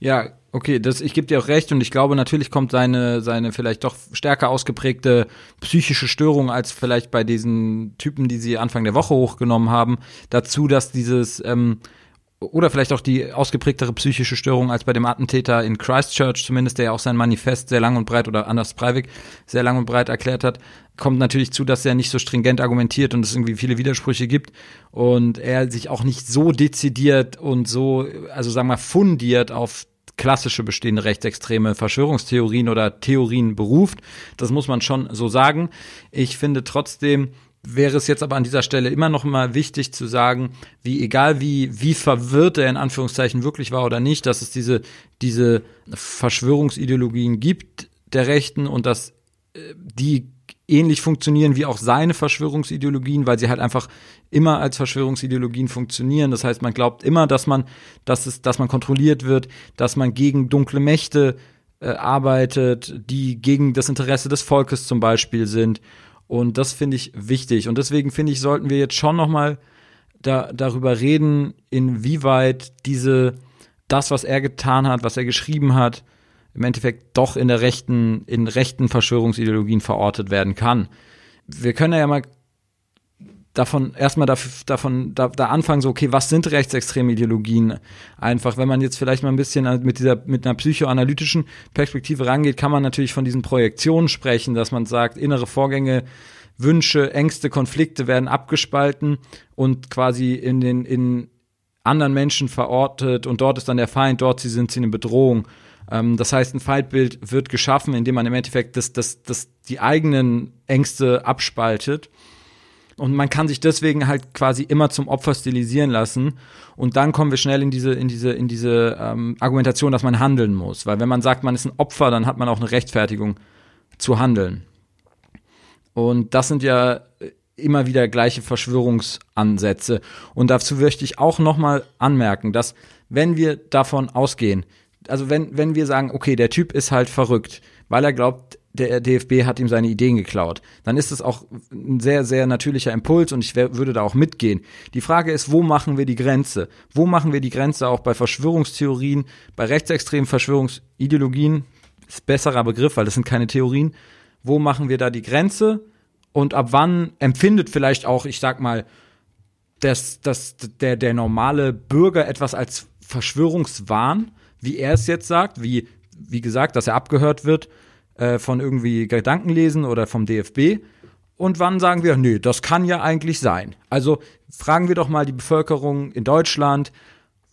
Ja, okay, das, ich gebe dir auch recht und ich glaube, natürlich kommt seine, seine vielleicht doch stärker ausgeprägte psychische Störung als vielleicht bei diesen Typen, die sie Anfang der Woche hochgenommen haben, dazu, dass dieses, ähm, oder vielleicht auch die ausgeprägtere psychische Störung als bei dem Attentäter in Christchurch, zumindest der ja auch sein Manifest sehr lang und breit oder Anders Breivik sehr lang und breit erklärt hat, kommt natürlich zu, dass er nicht so stringent argumentiert und es irgendwie viele Widersprüche gibt und er sich auch nicht so dezidiert und so, also sagen wir fundiert auf klassische bestehende rechtsextreme Verschwörungstheorien oder Theorien beruft. Das muss man schon so sagen. Ich finde trotzdem, wäre es jetzt aber an dieser Stelle immer noch mal wichtig zu sagen, wie egal wie wie verwirrt er in Anführungszeichen wirklich war oder nicht, dass es diese diese Verschwörungsideologien gibt der Rechten und dass äh, die ähnlich funktionieren wie auch seine Verschwörungsideologien, weil sie halt einfach immer als Verschwörungsideologien funktionieren. Das heißt, man glaubt immer, dass man, dass es, dass man kontrolliert wird, dass man gegen dunkle Mächte äh, arbeitet, die gegen das Interesse des Volkes zum Beispiel sind. Und das finde ich wichtig. Und deswegen finde ich, sollten wir jetzt schon noch mal da, darüber reden, inwieweit diese, das, was er getan hat, was er geschrieben hat, im Endeffekt doch in der rechten, in rechten Verschwörungsideologien verortet werden kann. Wir können ja mal davon erstmal davon da, da anfangen so okay was sind rechtsextreme Ideologien einfach wenn man jetzt vielleicht mal ein bisschen mit dieser mit einer psychoanalytischen Perspektive rangeht kann man natürlich von diesen Projektionen sprechen dass man sagt innere Vorgänge Wünsche Ängste Konflikte werden abgespalten und quasi in den in anderen Menschen verortet und dort ist dann der Feind dort sie sind sie eine Bedrohung Ähm, das heißt, ein Feindbild wird geschaffen, indem man im Endeffekt das, das, das die eigenen Ängste abspaltet. Und man kann sich deswegen halt quasi immer zum Opfer stilisieren lassen. Und dann kommen wir schnell in diese, in diese, in diese ähm, Argumentation, dass man handeln muss. Weil wenn man sagt, man ist ein Opfer, dann hat man auch eine Rechtfertigung zu handeln. Und das sind ja immer wieder gleiche Verschwörungsansätze. Und dazu möchte ich auch nochmal anmerken, dass wenn wir davon ausgehen, also wenn, wenn wir sagen, okay, der Typ ist halt verrückt, weil er glaubt, der DFB hat ihm seine Ideen geklaut, dann ist es auch ein sehr, sehr natürlicher Impuls und ich würde da auch mitgehen. Die Frage ist, wo machen wir die Grenze? Wo machen wir die Grenze auch bei Verschwörungstheorien, bei rechtsextremen Verschwörungsideologien? Ist besserer Begriff, weil das sind keine Theorien. Wo machen wir da die Grenze? Und ab wann empfindet vielleicht auch, ich sag mal, dass, dass der, der normale Bürger etwas als Verschwörungswahn, wie er es jetzt sagt, wie, wie gesagt, dass er abgehört wird äh, von irgendwie Gedankenlesen oder vom DFB. Und wann sagen wir, nö, das kann ja eigentlich sein. Also fragen wir doch mal die Bevölkerung in Deutschland,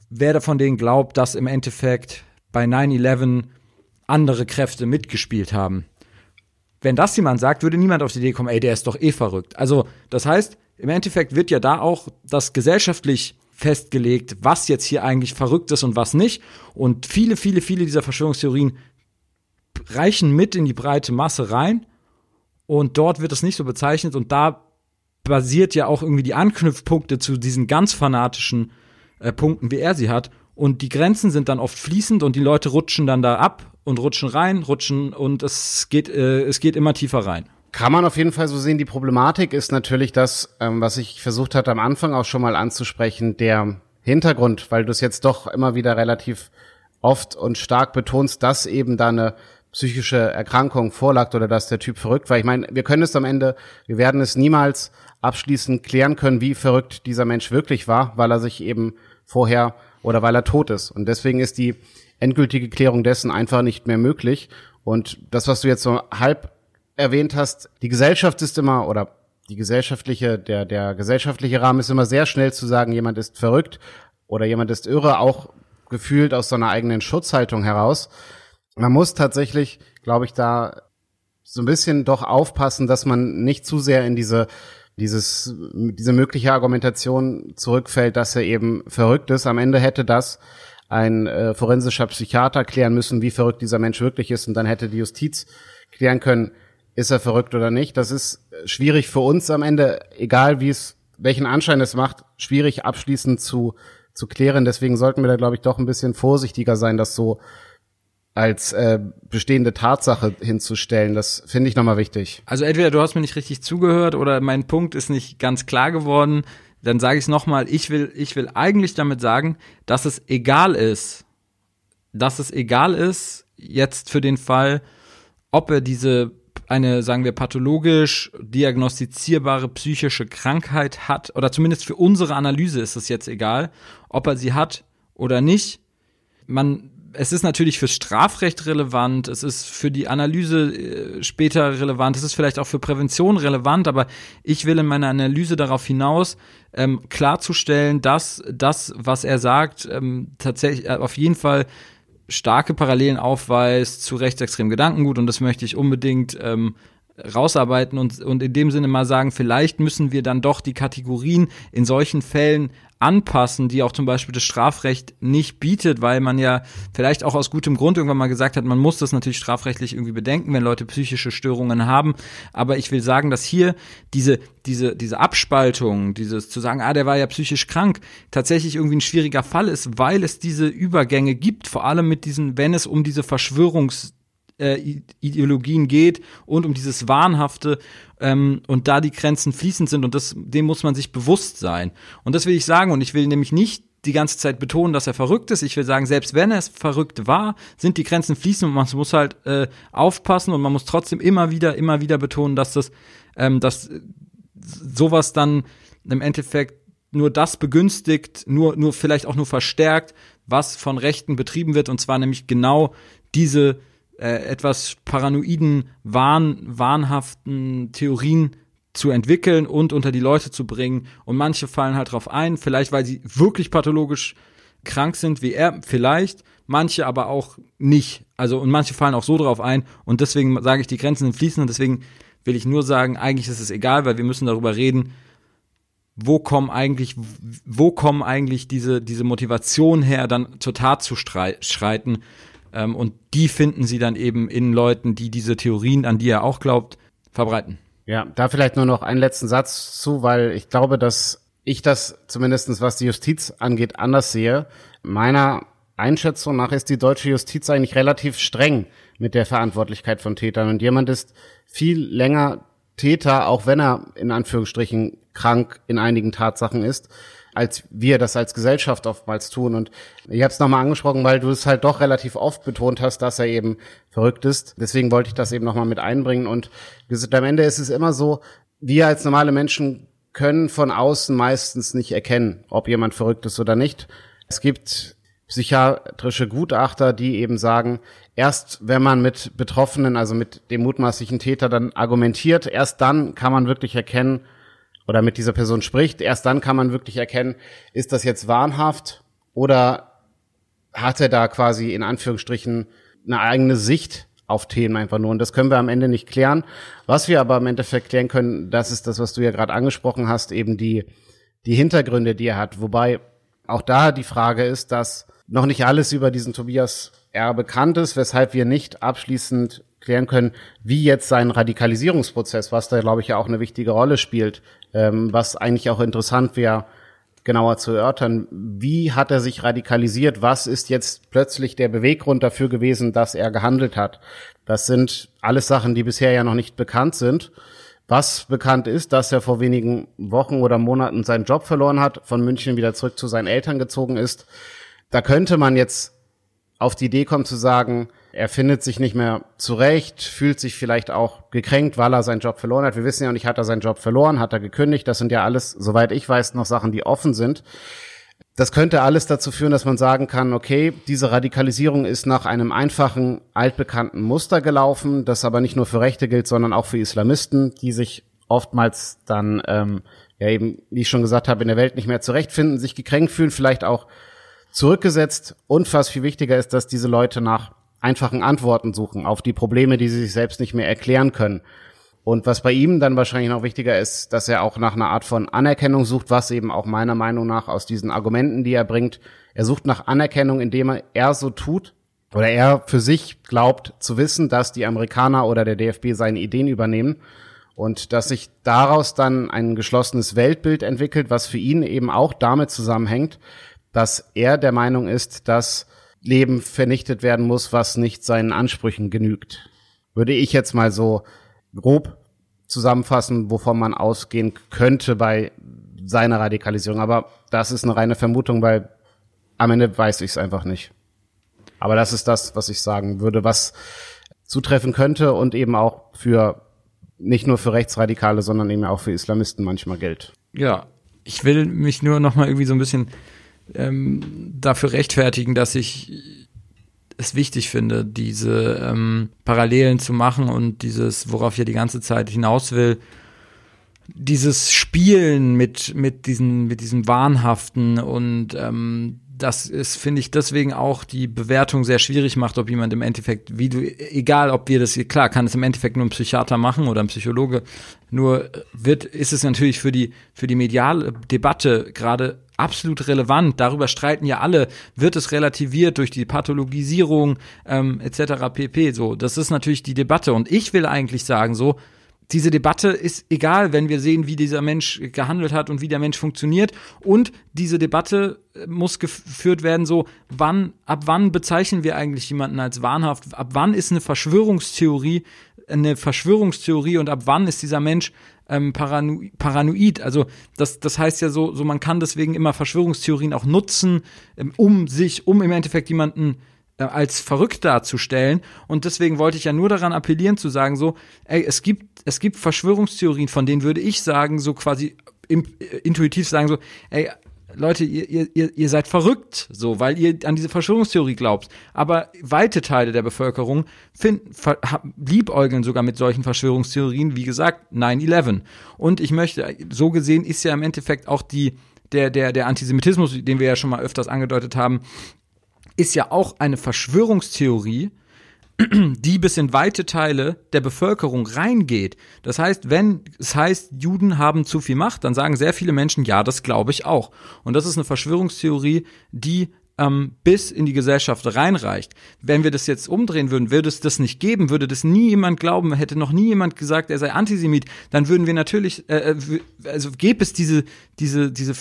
wer von denen glaubt, dass im Endeffekt bei 9-11 andere Kräfte mitgespielt haben. Wenn das jemand sagt, würde niemand auf die Idee kommen, ey, der ist doch eh verrückt. Also, das heißt, im Endeffekt wird ja da auch das gesellschaftlich festgelegt, was jetzt hier eigentlich verrückt ist und was nicht. Und viele, viele, viele dieser Verschwörungstheorien reichen mit in die breite Masse rein. Und dort wird es nicht so bezeichnet. Und da basiert ja auch irgendwie die Anknüpfpunkte zu diesen ganz fanatischen äh, Punkten, wie er sie hat. Und die Grenzen sind dann oft fließend und die Leute rutschen dann da ab und rutschen rein, rutschen und es geht, äh, es geht immer tiefer rein. Kann man auf jeden Fall so sehen. Die Problematik ist natürlich das, ähm, was ich versucht hatte am Anfang auch schon mal anzusprechen, der Hintergrund, weil du es jetzt doch immer wieder relativ oft und stark betonst, dass eben da eine psychische Erkrankung vorlag oder dass der Typ verrückt war. Ich meine, wir können es am Ende, wir werden es niemals abschließend klären können, wie verrückt dieser Mensch wirklich war, weil er sich eben vorher oder weil er tot ist. Und deswegen ist die endgültige Klärung dessen einfach nicht mehr möglich. Und das, was du jetzt so halb erwähnt hast, die Gesellschaft ist immer oder die gesellschaftliche, der, der gesellschaftliche Rahmen ist immer sehr schnell zu sagen, jemand ist verrückt oder jemand ist irre, auch gefühlt aus so einer eigenen Schutzhaltung heraus. Man muss tatsächlich, glaube ich, da so ein bisschen doch aufpassen, dass man nicht zu sehr in diese dieses diese mögliche Argumentation zurückfällt, dass er eben verrückt ist. Am Ende hätte das ein äh, forensischer Psychiater klären müssen, wie verrückt dieser Mensch wirklich ist, und dann hätte die Justiz klären können, ist er verrückt oder nicht. Das ist schwierig für uns am Ende, egal wie es, welchen Anschein es macht, schwierig abschließend zu, zu klären. Deswegen sollten wir da, glaube ich, doch ein bisschen vorsichtiger sein, das so als äh, bestehende Tatsache hinzustellen. Das finde ich nochmal wichtig. Also entweder du hast mir nicht richtig zugehört oder mein Punkt ist nicht ganz klar geworden. Dann sage ich es nochmal, ich will, ich will eigentlich damit sagen, dass es egal ist, dass es egal ist, jetzt für den Fall, ob er diese eine, sagen wir, pathologisch diagnostizierbare psychische Krankheit hat, oder zumindest für unsere Analyse ist es jetzt egal, ob er sie hat oder nicht. Man, es ist natürlich fürs Strafrecht relevant, es ist für die Analyse äh, später relevant, es ist vielleicht auch für Prävention relevant, aber ich will in meiner Analyse darauf hinaus, ähm, klarzustellen, dass das, was er sagt, ähm, tatsächlich äh, auf jeden Fall starke Parallelen aufweist zu rechtsextremen Gedankengut und das möchte ich unbedingt ähm, rausarbeiten und, und in dem Sinne mal sagen, vielleicht müssen wir dann doch die Kategorien in solchen Fällen anpassen, die auch zum Beispiel das Strafrecht nicht bietet, weil man ja vielleicht auch aus gutem Grund irgendwann mal gesagt hat, man muss das natürlich strafrechtlich irgendwie bedenken, wenn Leute psychische Störungen haben. Aber ich will sagen, dass hier diese, diese, diese Abspaltung, dieses zu sagen, ah, der war ja psychisch krank, tatsächlich irgendwie ein schwieriger Fall ist, weil es diese Übergänge gibt, vor allem mit diesen, wenn es um diese Verschwörungs äh, Ideologien geht und um dieses Wahnhafte ähm, und da die Grenzen fließend sind und das, dem muss man sich bewusst sein. Und das will ich sagen und ich will nämlich nicht die ganze Zeit betonen, dass er verrückt ist. Ich will sagen, selbst wenn er verrückt war, sind die Grenzen fließend und man muss halt äh, aufpassen und man muss trotzdem immer wieder, immer wieder betonen, dass das, ähm, dass sowas dann im Endeffekt nur das begünstigt, nur, nur vielleicht auch nur verstärkt, was von Rechten betrieben wird, und zwar nämlich genau diese äh, etwas paranoiden, wahn, wahnhaften Theorien zu entwickeln und unter die Leute zu bringen. Und manche fallen halt drauf ein, vielleicht weil sie wirklich pathologisch krank sind wie er, vielleicht, manche aber auch nicht. Also und manche fallen auch so drauf ein und deswegen sage ich, die Grenzen sind fließend und deswegen will ich nur sagen, eigentlich ist es egal, weil wir müssen darüber reden, wo kommen eigentlich, wo kommen eigentlich diese, diese Motivation her, dann zur Tat zu schreiten. Ähm, und die finden sie dann eben in Leuten, die diese Theorien, an die er auch glaubt, verbreiten. Ja, da vielleicht nur noch einen letzten Satz zu, weil ich glaube, dass ich das zumindestens was die Justiz angeht, anders sehe. Meiner Einschätzung nach ist die deutsche Justiz eigentlich relativ streng mit der Verantwortlichkeit von Tätern. Und jemand ist viel länger Täter, auch wenn er in Anführungsstrichen krank in einigen Tatsachen ist, als wir das als Gesellschaft oftmals tun. Und ich habe es nochmal angesprochen, weil du es halt doch relativ oft betont hast, dass er eben verrückt ist. Deswegen wollte ich das eben nochmal mit einbringen. Und am Ende ist es immer so, wir als normale Menschen können von außen meistens nicht erkennen, ob jemand verrückt ist oder nicht. Es gibt psychiatrische Gutachter, die eben sagen, erst wenn man mit Betroffenen, also mit dem mutmaßlichen Täter dann argumentiert, erst dann kann man wirklich erkennen oder mit dieser Person spricht, erst dann kann man wirklich erkennen, ist das jetzt wahnhaft oder hat er da quasi in Anführungsstrichen eine eigene Sicht auf Themen einfach nur. Und das können wir am Ende nicht klären. Was wir aber im Endeffekt klären können, das ist das, was du ja gerade angesprochen hast, eben die, die Hintergründe, die er hat. Wobei auch da die Frage ist, dass noch nicht alles über diesen Tobias R. bekannt ist, weshalb wir nicht abschließend klären können, wie jetzt sein Radikalisierungsprozess, was da, glaube ich, ja auch eine wichtige Rolle spielt, ähm, was eigentlich auch interessant wäre, genauer zu erörtern. Wie hat er sich radikalisiert? Was ist jetzt plötzlich der Beweggrund dafür gewesen, dass er gehandelt hat? Das sind alles Sachen, die bisher ja noch nicht bekannt sind. Was bekannt ist, dass er vor wenigen Wochen oder Monaten seinen Job verloren hat, von München wieder zurück zu seinen Eltern gezogen ist. Da könnte man jetzt auf die Idee kommen zu sagen, er findet sich nicht mehr zurecht, fühlt sich vielleicht auch gekränkt, weil er seinen Job verloren hat. Wir wissen ja nicht, hat er seinen Job verloren, hat er gekündigt. Das sind ja alles, soweit ich weiß, noch Sachen, die offen sind. Das könnte alles dazu führen, dass man sagen kann, okay, diese Radikalisierung ist nach einem einfachen, altbekannten Muster gelaufen, das aber nicht nur für Rechte gilt, sondern auch für Islamisten, die sich oftmals dann, ähm, ja eben, wie ich schon gesagt habe, in der Welt nicht mehr zurechtfinden, sich gekränkt fühlen, vielleicht auch zurückgesetzt. Und was viel wichtiger ist, dass diese Leute nach einfachen Antworten suchen auf die Probleme, die sie sich selbst nicht mehr erklären können. Und was bei ihm dann wahrscheinlich noch wichtiger ist, dass er auch nach einer Art von Anerkennung sucht, was eben auch meiner Meinung nach aus diesen Argumenten, die er bringt, er sucht nach Anerkennung, indem er, er so tut oder er für sich glaubt zu wissen, dass die Amerikaner oder der DFB seine Ideen übernehmen und dass sich daraus dann ein geschlossenes Weltbild entwickelt, was für ihn eben auch damit zusammenhängt, dass er der Meinung ist, dass Leben vernichtet werden muss, was nicht seinen Ansprüchen genügt. Würde ich jetzt mal so grob zusammenfassen, wovon man ausgehen könnte bei seiner Radikalisierung. Aber das ist eine reine Vermutung, weil am Ende weiß ich es einfach nicht. Aber das ist das, was ich sagen würde, was zutreffen könnte und eben auch für nicht nur für Rechtsradikale, sondern eben auch für Islamisten manchmal gilt. Ja, ich will mich nur noch mal irgendwie so ein bisschen ähm, dafür rechtfertigen, dass ich es wichtig finde, diese ähm, Parallelen zu machen und dieses, worauf ich die ganze Zeit hinaus will, dieses Spielen mit, mit, diesen, mit diesem Wahnhaften und ähm, das ist, finde ich, deswegen auch die Bewertung sehr schwierig macht, ob jemand im Endeffekt, wie du, egal ob wir das, klar, kann es im Endeffekt nur ein Psychiater machen oder ein Psychologe, nur wird, ist es natürlich für die, für die mediale Debatte gerade absolut relevant. Darüber streiten ja alle. Wird es relativiert durch die Pathologisierung ähm, etc. pp. So, das ist natürlich die Debatte. Und ich will eigentlich sagen so, diese Debatte ist egal, wenn wir sehen, wie dieser Mensch gehandelt hat und wie der Mensch funktioniert. Und diese Debatte äh, muss geführt werden, so, wann, ab wann bezeichnen wir eigentlich jemanden als wahnhaft? Ab wann ist eine Verschwörungstheorie eine Verschwörungstheorie und ab wann ist dieser Mensch ähm, parano paranoid. Also das, das heißt ja so, so, man kann deswegen immer Verschwörungstheorien auch nutzen, ähm, um sich, um im Endeffekt jemanden äh, als verrückt darzustellen. Und deswegen wollte ich ja nur daran appellieren zu sagen, so, ey, es gibt, es gibt Verschwörungstheorien, von denen würde ich sagen, so quasi im, äh, intuitiv sagen, so, ey, Leute, ihr, ihr, ihr seid verrückt, so, weil ihr an diese Verschwörungstheorie glaubt. Aber weite Teile der Bevölkerung finden, liebäugeln sogar mit solchen Verschwörungstheorien, wie gesagt, 9-11. Und ich möchte, so gesehen ist ja im Endeffekt auch die, der, der, der Antisemitismus, den wir ja schon mal öfters angedeutet haben, ist ja auch eine Verschwörungstheorie, (clears throat) die bis in weite Teile der Bevölkerung reingeht. Das heißt, wenn es heißt, Juden haben zu viel Macht, dann sagen sehr viele Menschen, ja, das glaube ich auch. Und das ist eine Verschwörungstheorie, die ähm, bis in die Gesellschaft reinreicht. Wenn wir das jetzt umdrehen würden, würde es das nicht geben, würde das nie jemand glauben, hätte noch nie jemand gesagt, er sei Antisemit, dann würden wir natürlich, äh, äh also gäbe es diese, diese, diese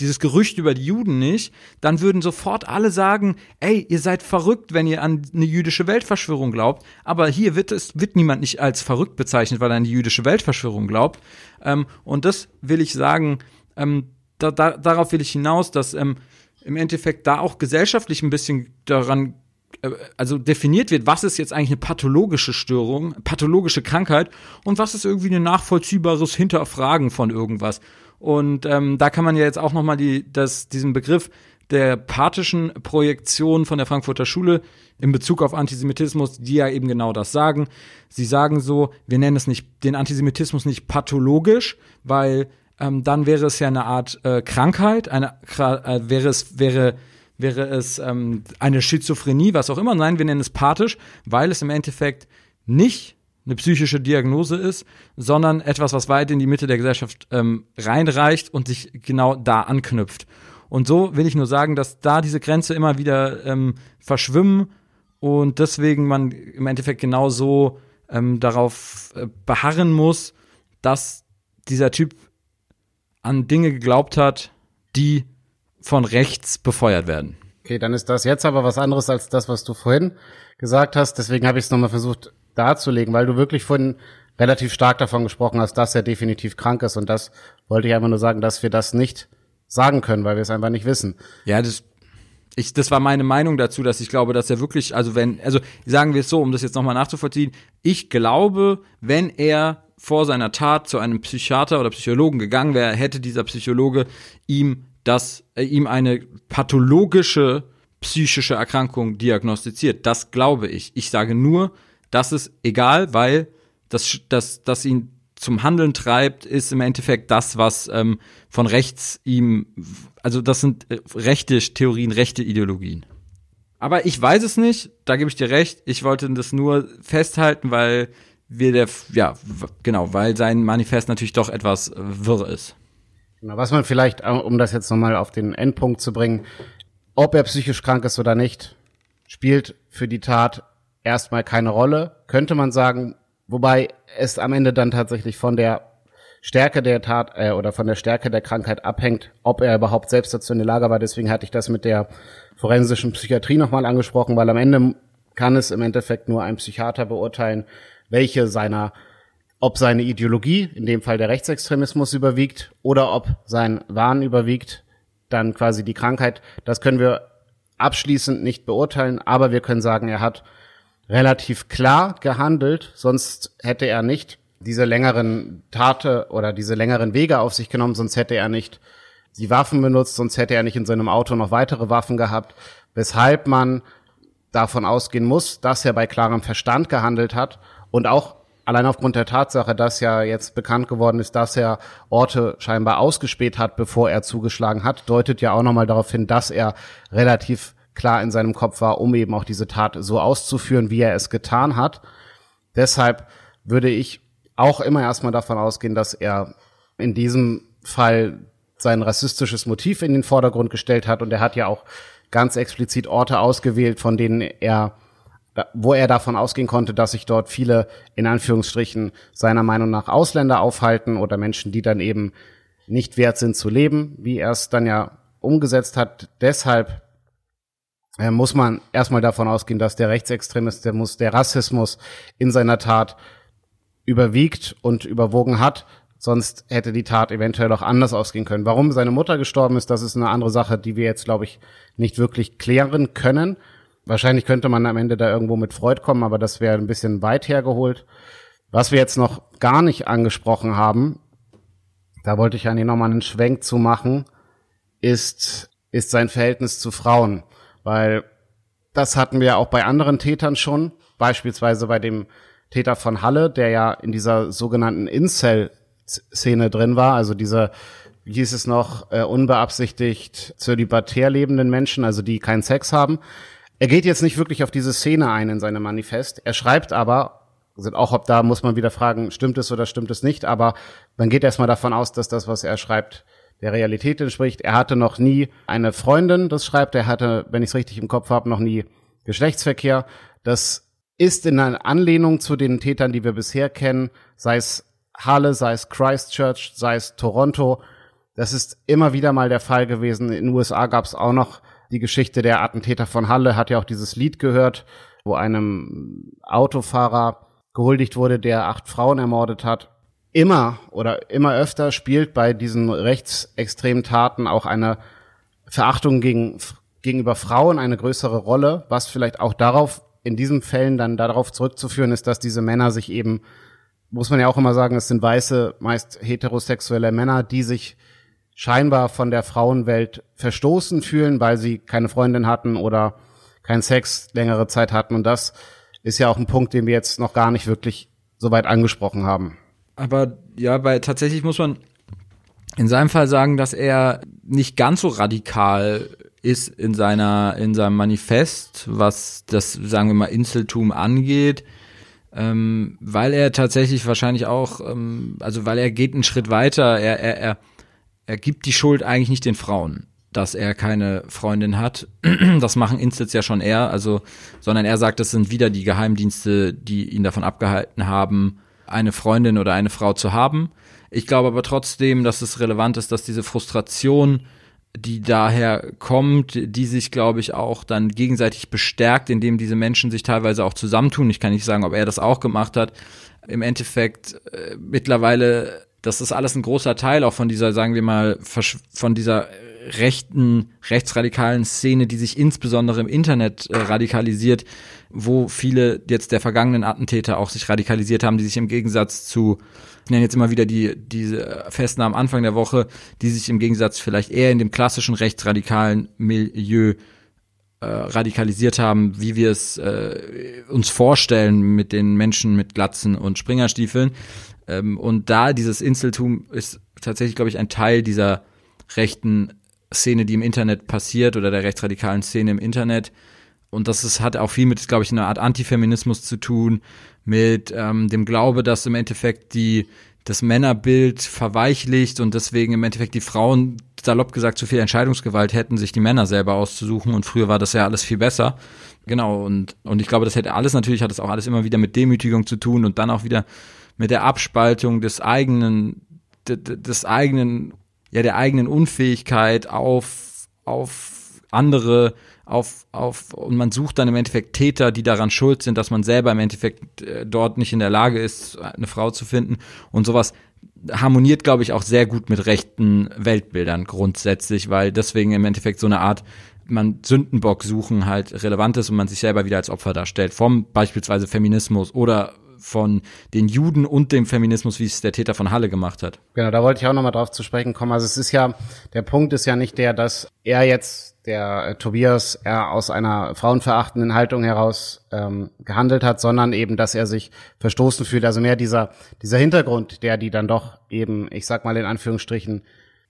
dieses Gerücht über die Juden nicht, dann würden sofort alle sagen, ey, ihr seid verrückt, wenn ihr an eine jüdische Weltverschwörung glaubt. Aber hier wird es, wird niemand nicht als verrückt bezeichnet, weil er an die jüdische Weltverschwörung glaubt. Ähm, und das will ich sagen, ähm, da, da, darauf will ich hinaus, dass ähm, im Endeffekt da auch gesellschaftlich ein bisschen daran äh, also definiert wird, was ist jetzt eigentlich eine pathologische Störung, pathologische Krankheit und was ist irgendwie ein nachvollziehbares Hinterfragen von irgendwas. Und ähm, da kann man ja jetzt auch nochmal die, das, diesen Begriff der pathischen Projektion von der Frankfurter Schule in Bezug auf Antisemitismus, die ja eben genau das sagen. Sie sagen so, wir nennen es nicht den Antisemitismus nicht pathologisch, weil ähm, dann wäre es ja eine Art äh, Krankheit, eine äh, wäre es wäre wäre es ähm, eine Schizophrenie, was auch immer. Nein, wir nennen es pathisch, weil es im Endeffekt nicht eine psychische Diagnose ist, sondern etwas, was weit in die Mitte der Gesellschaft ähm, reinreicht und sich genau da anknüpft. Und so will ich nur sagen, dass da diese Grenze immer wieder ähm, verschwimmen und deswegen man im Endeffekt genau so ähm, darauf äh, beharren muss, dass dieser Typ an Dinge geglaubt hat, die von rechts befeuert werden. Okay, dann ist das jetzt aber was anderes als das, was du vorhin gesagt hast. Deswegen habe ich es nochmal versucht darzulegen, weil du wirklich vorhin relativ stark davon gesprochen hast, dass er definitiv krank ist. Und das wollte ich einfach nur sagen, dass wir das nicht sagen können, weil wir es einfach nicht wissen. Ja, das, ich, das war meine Meinung dazu, dass ich glaube, dass er wirklich, also wenn, also sagen wir es so, um das jetzt nochmal nachzuvollziehen, ich glaube, wenn er vor seiner Tat zu einem Psychiater oder Psychologen gegangen wäre, hätte dieser Psychologe ihm das, äh, ihm eine pathologische psychische Erkrankung diagnostiziert. Das glaube ich. Ich sage nur, das ist egal, weil das, das, das ihn zum Handeln treibt, ist im Endeffekt das, was ähm, von rechts ihm, also das sind äh, rechte Theorien, rechte Ideologien. Aber ich weiß es nicht, da gebe ich dir recht. Ich wollte das nur festhalten, weil wir der, ja, genau, weil sein Manifest natürlich doch etwas äh, wirr ist. Was man vielleicht, äh, um das jetzt nochmal auf den Endpunkt zu bringen, ob er psychisch krank ist oder nicht, spielt für die Tat erstmal keine Rolle, könnte man sagen, wobei es am Ende dann tatsächlich von der Stärke der Tat äh, oder von der Stärke der Krankheit abhängt, ob er überhaupt selbst dazu in der Lage war. Deswegen hatte ich das mit der forensischen Psychiatrie nochmal angesprochen, weil am Ende kann es im Endeffekt nur ein Psychiater beurteilen, welche seiner, ob seine Ideologie, in dem Fall der Rechtsextremismus überwiegt oder ob sein Wahn überwiegt, dann quasi die Krankheit. Das können wir abschließend nicht beurteilen, aber wir können sagen, er hat relativ klar gehandelt, sonst hätte er nicht diese längeren Tate oder diese längeren Wege auf sich genommen, sonst hätte er nicht die Waffen benutzt, sonst hätte er nicht in seinem Auto noch weitere Waffen gehabt, weshalb man davon ausgehen muss, dass er bei klarem Verstand gehandelt hat und auch allein aufgrund der Tatsache, dass ja jetzt bekannt geworden ist, dass er Orte scheinbar ausgespäht hat, bevor er zugeschlagen hat, deutet ja auch nochmal darauf hin, dass er relativ klar in seinem Kopf war, um eben auch diese Tat so auszuführen, wie er es getan hat. Deshalb würde ich auch immer erstmal davon ausgehen, dass er in diesem Fall sein rassistisches Motiv in den Vordergrund gestellt hat und er hat ja auch ganz explizit Orte ausgewählt, von denen er wo er davon ausgehen konnte, dass sich dort viele in Anführungsstrichen seiner Meinung nach Ausländer aufhalten oder Menschen, die dann eben nicht wert sind zu leben, wie er es dann ja umgesetzt hat. Deshalb äh, muss man erstmal davon ausgehen, dass der Rechtsextremismus, der Rassismus in seiner Tat überwiegt und überwogen hat. Sonst hätte die Tat eventuell auch anders ausgehen können. Warum seine Mutter gestorben ist, das ist eine andere Sache, die wir jetzt, glaube ich, nicht wirklich klären können. Wahrscheinlich könnte man am Ende da irgendwo mit Freud kommen, aber das wäre ein bisschen weit hergeholt. Was wir jetzt noch gar nicht angesprochen haben, da wollte ich eigentlich nochmal einen Schwenk zu machen, ist, ist sein Verhältnis zu Frauen. Weil das hatten wir auch bei anderen Tätern schon, beispielsweise bei dem Täter von Halle, der ja in dieser sogenannten Incel-Szene drin war, also diese wie hieß es noch, äh, unbeabsichtigt zölibatär lebenden Menschen, also die keinen Sex haben. Er geht jetzt nicht wirklich auf diese Szene ein in seinem Manifest. Er schreibt aber, sind auch ob da muss man wieder fragen, stimmt es oder stimmt es nicht, aber man geht erstmal davon aus, dass das, was er schreibt, der Realität entspricht. Er hatte noch nie eine Freundin, das schreibt, er hatte, wenn ich es richtig im Kopf habe, noch nie Geschlechtsverkehr. Das ist in einer Anlehnung zu den Tätern, die wir bisher kennen, sei es Halle, sei es Christchurch, sei es Toronto. Das ist immer wieder mal der Fall gewesen. In den USA gab es auch noch die Geschichte der Attentäter von Halle, hat ja auch dieses Lied gehört, wo einem Autofahrer gehuldigt wurde, der acht Frauen ermordet hat. Immer oder immer öfter spielt bei diesen rechtsextremen Taten auch eine Verachtung gegen, gegenüber Frauen eine größere Rolle, was vielleicht auch darauf in diesen Fällen dann darauf zurückzuführen ist, dass diese Männer sich eben, muss man ja auch immer sagen, es sind weiße, meist heterosexuelle Männer, die sich scheinbar von der Frauenwelt verstoßen fühlen, weil sie keine Freundin hatten oder keinen Sex längere Zeit hatten. Und das ist ja auch ein Punkt, den wir jetzt noch gar nicht wirklich so weit angesprochen haben. Aber ja, weil tatsächlich muss man in seinem Fall sagen, dass er nicht ganz so radikal ist in seiner in seinem Manifest, was das sagen wir mal Inseltum angeht, ähm, weil er tatsächlich wahrscheinlich auch, ähm, also weil er geht einen Schritt weiter, er er er, er gibt die Schuld eigentlich nicht den Frauen, dass er keine Freundin hat. (clears throat) Das machen Instits ja schon er, also sondern er sagt, das sind wieder die Geheimdienste, die ihn davon abgehalten haben, eine Freundin oder eine Frau zu haben. Ich glaube aber trotzdem, dass es relevant ist, dass diese Frustration die daher kommt, die sich, glaube ich, auch dann gegenseitig bestärkt, indem diese Menschen sich teilweise auch zusammentun. Ich kann nicht sagen, ob er das auch gemacht hat. Im Endeffekt äh, mittlerweile, das ist alles ein großer Teil auch von dieser, sagen wir mal, von dieser rechten, rechtsradikalen Szene, die sich insbesondere im Internet äh, radikalisiert, wo viele jetzt der vergangenen Attentäter auch sich radikalisiert haben, die sich im Gegensatz zu ich nenne jetzt immer wieder die, diese Festnahmen Anfang der Woche, die sich im Gegensatz vielleicht eher in dem klassischen rechtsradikalen Milieu äh, radikalisiert haben, wie wir es äh, uns vorstellen mit den Menschen mit Glatzen und Springerstiefeln. Ähm, und da dieses Inseltum ist tatsächlich, glaube ich, ein Teil dieser rechten Szene, die im Internet passiert oder der rechtsradikalen Szene im Internet. Und das ist, hat auch viel mit, glaube ich, einer Art Antifeminismus zu tun, mit ähm, dem Glaube, dass im Endeffekt die das Männerbild verweichlicht und deswegen im Endeffekt die Frauen salopp gesagt zu viel Entscheidungsgewalt hätten, sich die Männer selber auszusuchen und früher war das ja alles viel besser. Genau und und ich glaube, das hätte alles natürlich hat das auch alles immer wieder mit Demütigung zu tun und dann auch wieder mit der Abspaltung des eigenen des eigenen ja der eigenen Unfähigkeit auf auf andere auf, auf, und man sucht dann im Endeffekt Täter, die daran schuld sind, dass man selber im Endeffekt äh, dort nicht in der Lage ist, eine Frau zu finden. Und sowas harmoniert, glaube ich, auch sehr gut mit rechten Weltbildern grundsätzlich, weil deswegen im Endeffekt so eine Art man Sündenbock suchen halt relevant ist und man sich selber wieder als Opfer darstellt, vom beispielsweise Feminismus oder von den Juden und dem Feminismus, wie es der Täter von Halle gemacht hat. Genau, da wollte ich auch nochmal drauf zu sprechen kommen. Also es ist ja, der Punkt ist ja nicht der, dass er jetzt der äh, Tobias er aus einer frauenverachtenden Haltung heraus ähm, gehandelt hat, sondern eben, dass er sich verstoßen fühlt. Also mehr dieser, dieser Hintergrund, der die dann doch eben, ich sag mal in Anführungsstrichen,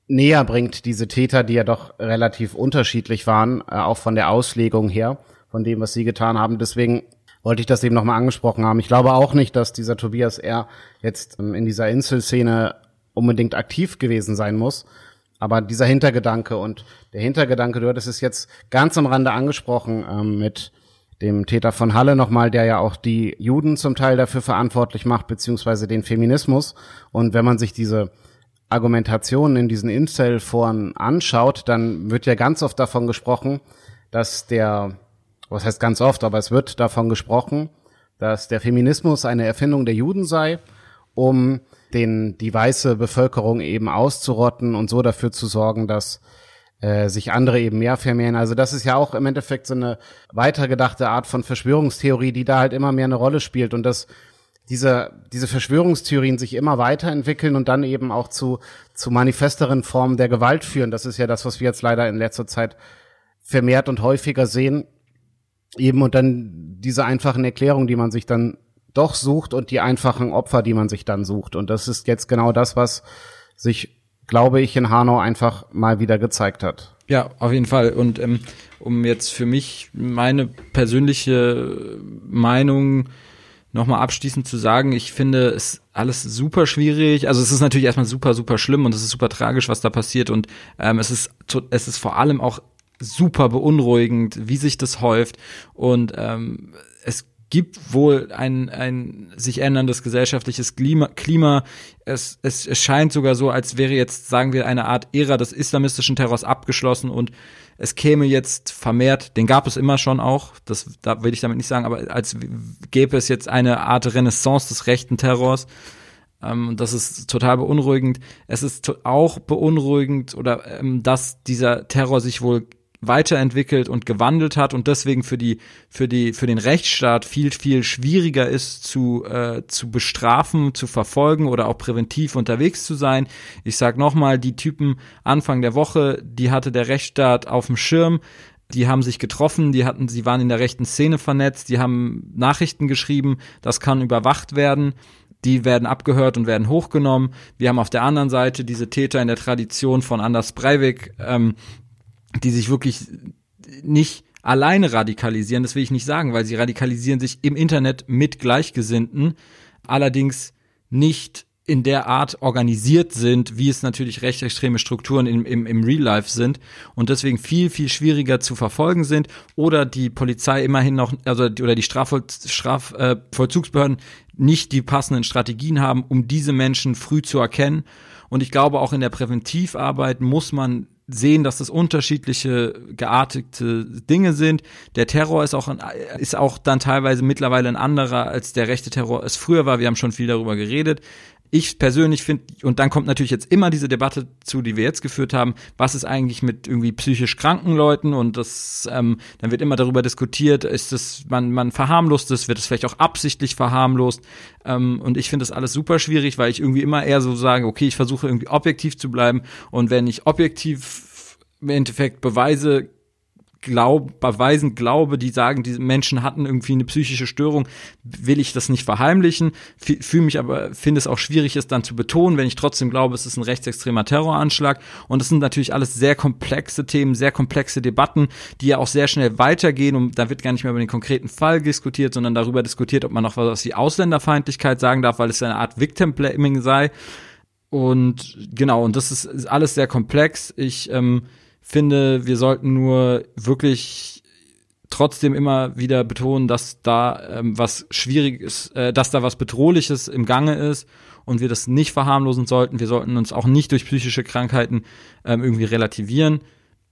näher bringt, diese Täter, die ja doch relativ unterschiedlich waren, äh, auch von der Auslegung her, von dem, was sie getan haben. Deswegen wollte ich das eben nochmal angesprochen haben. Ich glaube auch nicht, dass dieser Tobias R. jetzt ähm, in dieser Inselszene unbedingt aktiv gewesen sein muss, aber dieser Hintergedanke und der Hintergedanke, du hattest es jetzt ganz am Rande angesprochen ähm, mit dem Täter von Halle nochmal, der ja auch die Juden zum Teil dafür verantwortlich macht, beziehungsweise den Feminismus. Und wenn man sich diese Argumentationen in diesen Incel-Foren anschaut, dann wird ja ganz oft davon gesprochen, dass der, was heißt ganz oft, aber es wird davon gesprochen, dass der Feminismus eine Erfindung der Juden sei, um den, die weiße Bevölkerung eben auszurotten und so dafür zu sorgen, dass äh, sich andere eben mehr vermehren. Also das ist ja auch im Endeffekt so eine weitergedachte Art von Verschwörungstheorie, die da halt immer mehr eine Rolle spielt und dass diese, diese Verschwörungstheorien sich immer weiterentwickeln und dann eben auch zu, zu manifesteren Formen der Gewalt führen. Das ist ja das, was wir jetzt leider in letzter Zeit vermehrt und häufiger sehen. Eben und dann diese einfachen Erklärungen, die man sich dann doch sucht und die einfachen Opfer, die man sich dann sucht. Und das ist jetzt genau das, was sich glaube ich, in Hanau einfach mal wieder gezeigt hat. Ja, auf jeden Fall. Und ähm, um jetzt für mich meine persönliche Meinung nochmal abschließend zu sagen, ich finde es alles super schwierig. Also es ist natürlich erstmal super, super schlimm und es ist super tragisch, was da passiert. Und ähm, es ist es ist vor allem auch super beunruhigend, wie sich das häuft. Und ähm, es gibt wohl ein, ein sich änderndes gesellschaftliches Klima. Klima. Es, es, es scheint sogar so, als wäre jetzt, sagen wir, eine Art Ära des islamistischen Terrors abgeschlossen und es käme jetzt vermehrt, den gab es immer schon auch, das da will ich damit nicht sagen, aber als gäbe es jetzt eine Art Renaissance des rechten Terrors. Ähm, das ist total beunruhigend. Es ist auch beunruhigend oder ähm, dass dieser Terror sich wohl weiterentwickelt und gewandelt hat und deswegen für die für die für den Rechtsstaat viel viel schwieriger ist zu äh, zu bestrafen, zu verfolgen oder auch präventiv unterwegs zu sein. Ich sag noch mal, die Typen Anfang der Woche, die hatte der Rechtsstaat auf dem Schirm. Die haben sich getroffen, die hatten, sie waren in der rechten Szene vernetzt, die haben Nachrichten geschrieben, das kann überwacht werden die werden abgehört und werden hochgenommen. Wir haben auf der anderen Seite diese Täter in der Tradition von Anders Breivik, ähm, die sich wirklich nicht alleine radikalisieren, das will ich nicht sagen, weil sie radikalisieren sich im Internet mit Gleichgesinnten, allerdings nicht in der Art organisiert sind, wie es natürlich rechtsextreme Strukturen im, im, im Real Life sind und deswegen viel, viel schwieriger zu verfolgen sind oder die Polizei immerhin noch, also oder die Strafvollzugsbehörden Straf, äh, nicht die passenden Strategien haben, um diese Menschen früh zu erkennen. Und ich glaube, auch in der Präventivarbeit muss man sehen, dass das unterschiedliche geartete Dinge sind. Der Terror ist auch, ein, ist auch dann teilweise mittlerweile ein anderer, als der rechte Terror es früher war. Wir haben schon viel darüber geredet. Ich persönlich finde, und dann kommt natürlich jetzt immer diese Debatte zu, die wir jetzt geführt haben, was ist eigentlich mit irgendwie psychisch kranken Leuten und das, ähm, dann wird immer darüber diskutiert, ist das, man, man verharmlost es, wird es vielleicht auch absichtlich verharmlost. Ähm, und ich finde das alles super schwierig, weil ich irgendwie immer eher so sage, okay, ich versuche irgendwie objektiv zu bleiben und wenn ich objektiv im Endeffekt Beweise glaub, beweisen glaube, die sagen, diese Menschen hatten irgendwie eine psychische Störung, will ich das nicht verheimlichen, fühle mich aber, finde es auch schwierig, es dann zu betonen, wenn ich trotzdem glaube, es ist ein rechtsextremer Terroranschlag. Und es sind natürlich alles sehr komplexe Themen, sehr komplexe Debatten, die ja auch sehr schnell weitergehen und da wird gar nicht mehr über den konkreten Fall diskutiert, sondern darüber diskutiert, ob man noch was aus die Ausländerfeindlichkeit sagen darf, weil es eine Art Victim Blaming sei. Und genau, und das ist alles sehr komplex. Ich ähm, finde, wir sollten nur wirklich trotzdem immer wieder betonen, dass da ähm, was Schwieriges, äh, dass da was Bedrohliches im Gange ist und wir das nicht verharmlosen sollten. Wir sollten uns auch nicht durch psychische Krankheiten ähm, irgendwie relativieren.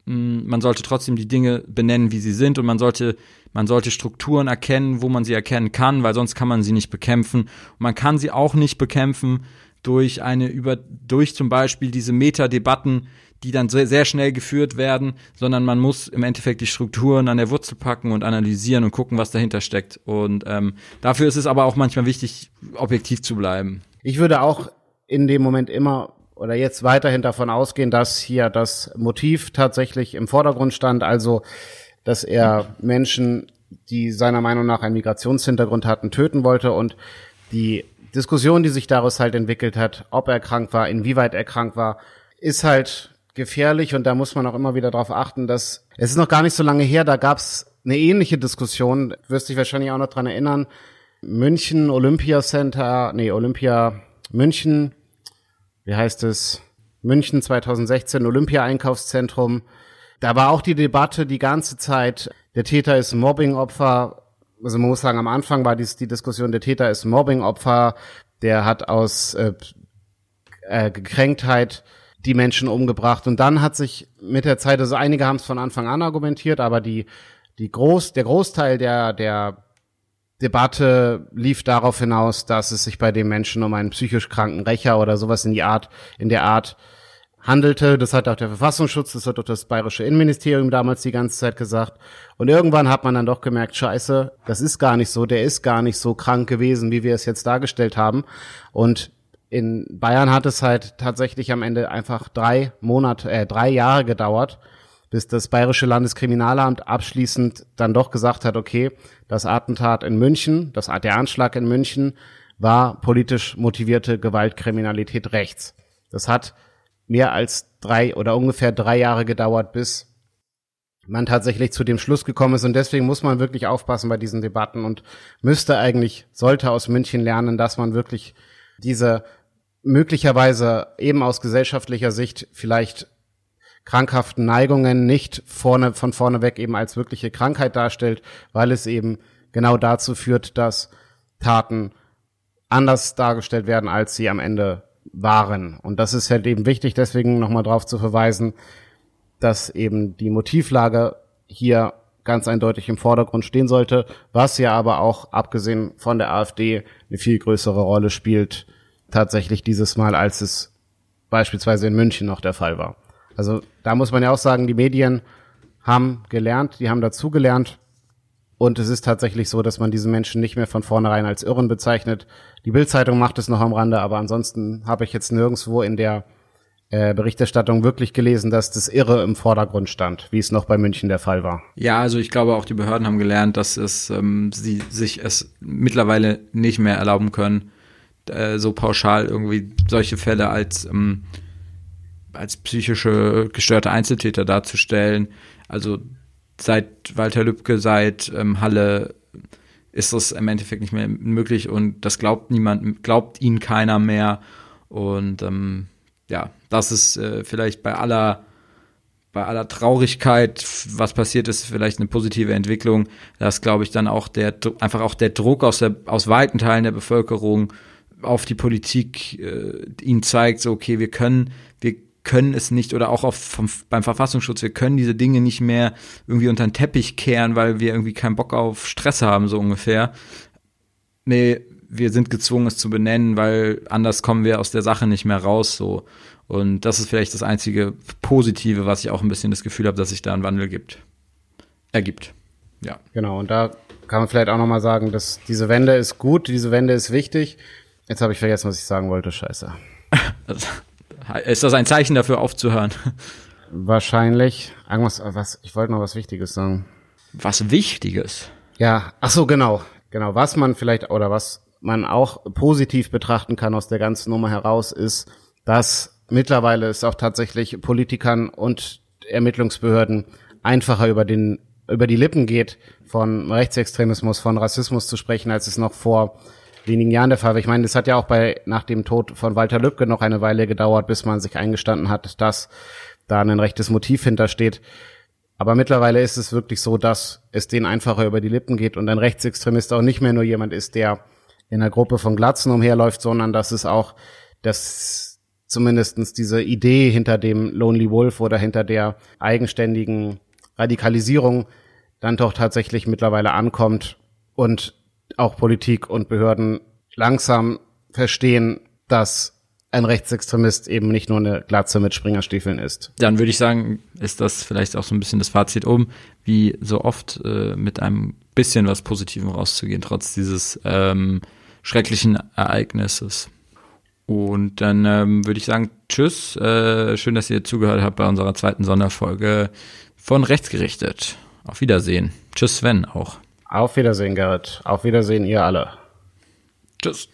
Mm, man sollte trotzdem die Dinge benennen, wie sie sind und man sollte, man sollte Strukturen erkennen, wo man sie erkennen kann, weil sonst kann man sie nicht bekämpfen. Und man kann sie auch nicht bekämpfen durch eine über, durch zum Beispiel diese Metadebatten, die dann sehr, sehr schnell geführt werden, sondern man muss im Endeffekt die Strukturen an der Wurzel packen und analysieren und gucken, was dahinter steckt. Und ähm, dafür ist es aber auch manchmal wichtig, objektiv zu bleiben. Ich würde auch in dem Moment immer oder jetzt weiterhin davon ausgehen, dass hier das Motiv tatsächlich im Vordergrund stand, also dass er Menschen, die seiner Meinung nach einen Migrationshintergrund hatten, töten wollte und die Diskussion, die sich daraus halt entwickelt hat, ob er krank war, inwieweit er krank war, ist halt gefährlich und da muss man auch immer wieder darauf achten, dass es ist noch gar nicht so lange her, da gab's eine ähnliche Diskussion, wirst dich wahrscheinlich auch noch dran erinnern. München Olympia Center, nee, Olympia München, wie heißt es? München 2016 Olympia Einkaufszentrum. Da war auch die Debatte die ganze Zeit, der Täter ist Mobbingopfer. Also man muss sagen, am Anfang war dies die Diskussion, der Täter ist Mobbingopfer, der hat aus äh, äh, Gekränktheit die Menschen umgebracht. Und dann hat sich mit der Zeit, also einige haben es von Anfang an argumentiert, aber die, die Groß, der Großteil der, der Debatte lief darauf hinaus, dass es sich bei dem Menschen um einen psychisch kranken Rächer oder sowas in die Art, in der Art handelte. Das hat auch der Verfassungsschutz, das hat auch das bayerische Innenministerium damals die ganze Zeit gesagt. Und irgendwann hat man dann doch gemerkt, scheiße, das ist gar nicht so, der ist gar nicht so krank gewesen, wie wir es jetzt dargestellt haben. Und in Bayern hat es halt tatsächlich am Ende einfach drei Monate, äh, drei Jahre gedauert, bis das Bayerische Landeskriminalamt abschließend dann doch gesagt hat, okay, das Attentat in München, das, der Anschlag in München war politisch motivierte Gewaltkriminalität rechts. Das hat mehr als drei oder ungefähr drei Jahre gedauert, bis man tatsächlich zu dem Schluss gekommen ist. Und deswegen muss man wirklich aufpassen bei diesen Debatten und müsste eigentlich, sollte aus München lernen, dass man wirklich diese möglicherweise eben aus gesellschaftlicher Sicht vielleicht krankhaften Neigungen nicht vorne, von vorne weg eben als wirkliche Krankheit darstellt, weil es eben genau dazu führt, dass Taten anders dargestellt werden, als sie am Ende waren. Und das ist halt eben wichtig, deswegen nochmal darauf zu verweisen, dass eben die Motivlage hier ganz eindeutig im Vordergrund stehen sollte, was ja aber auch, abgesehen von der AfD, eine viel größere Rolle spielt, tatsächlich dieses Mal, als es beispielsweise in München noch der Fall war. Also da muss man ja auch sagen, die Medien haben gelernt, die haben dazugelernt und es ist tatsächlich so, dass man diese Menschen nicht mehr von vornherein als Irren bezeichnet. Die Bildzeitung macht es noch am Rande, aber ansonsten habe ich jetzt nirgendswo in der äh, Berichterstattung wirklich gelesen, dass das Irre im Vordergrund stand, wie es noch bei München der Fall war. Ja, also ich glaube auch die Behörden haben gelernt, dass es ähm, sie sich es mittlerweile nicht mehr erlauben können, äh, so pauschal irgendwie solche Fälle als ähm, als psychische gestörte Einzeltäter darzustellen. Also seit Walter Lübcke, seit ähm, Halle ist das im Endeffekt nicht mehr möglich und das glaubt niemand, glaubt ihnen keiner mehr. Und ähm, ja, das ist äh, vielleicht bei aller bei aller Traurigkeit, was passiert ist, vielleicht eine positive Entwicklung, dass glaube ich dann auch der einfach auch der Druck aus der aus weiten Teilen der Bevölkerung auf die Politik äh, ihnen zeigt, so okay, wir können wir können es nicht oder auch auf, vom, beim Verfassungsschutz, wir können diese Dinge nicht mehr irgendwie unter den Teppich kehren, weil wir irgendwie keinen Bock auf Stress haben, so ungefähr. Nee, wir sind gezwungen, es zu benennen, weil anders kommen wir aus der Sache nicht mehr raus, so. Und das ist vielleicht das einzige Positive, was ich auch ein bisschen das Gefühl habe, dass sich da ein Wandel gibt. Ergibt. Ja. Genau. Und da kann man vielleicht auch nochmal sagen, dass diese Wende ist gut, diese Wende ist wichtig. Jetzt habe ich vergessen, was ich sagen wollte. Scheiße. (laughs) Ist das ein Zeichen dafür aufzuhören? Wahrscheinlich. Irgendwas, was, ich wollte noch was Wichtiges sagen. Was Wichtiges? Ja, ach so, genau. Genau. Was man vielleicht, oder was man auch positiv betrachten kann aus der ganzen Nummer heraus, ist, dass mittlerweile es auch tatsächlich Politikern und Ermittlungsbehörden einfacher über den, über die Lippen geht, von Rechtsextremismus, von Rassismus zu sprechen, als es noch vor wenigen Jahren der Fall. Ich meine, das hat ja auch bei nach dem Tod von Walter Lübcke noch eine Weile gedauert, bis man sich eingestanden hat, dass da ein rechtes Motiv hintersteht. Aber mittlerweile ist es wirklich so, dass es denen einfacher über die Lippen geht und ein Rechtsextremist auch nicht mehr nur jemand ist, der in einer Gruppe von Glatzen umherläuft, sondern dass es auch, dass zumindestens diese Idee hinter dem Lonely Wolf oder hinter der eigenständigen Radikalisierung dann doch tatsächlich mittlerweile ankommt und auch Politik und Behörden langsam verstehen, dass ein Rechtsextremist eben nicht nur eine Glatze mit Springerstiefeln ist. Dann würde ich sagen, ist das vielleicht auch so ein bisschen das Fazit oben, wie so oft äh, mit einem bisschen was Positivem rauszugehen, trotz dieses ähm, schrecklichen Ereignisses. Und dann ähm, würde ich sagen, tschüss. Äh, schön, dass ihr zugehört habt bei unserer zweiten Sonderfolge von Rechtsgerichtet. Auf Wiedersehen. Tschüss, Sven auch. Auf Wiedersehen, Gerrit. Auf Wiedersehen, ihr alle. Tschüss.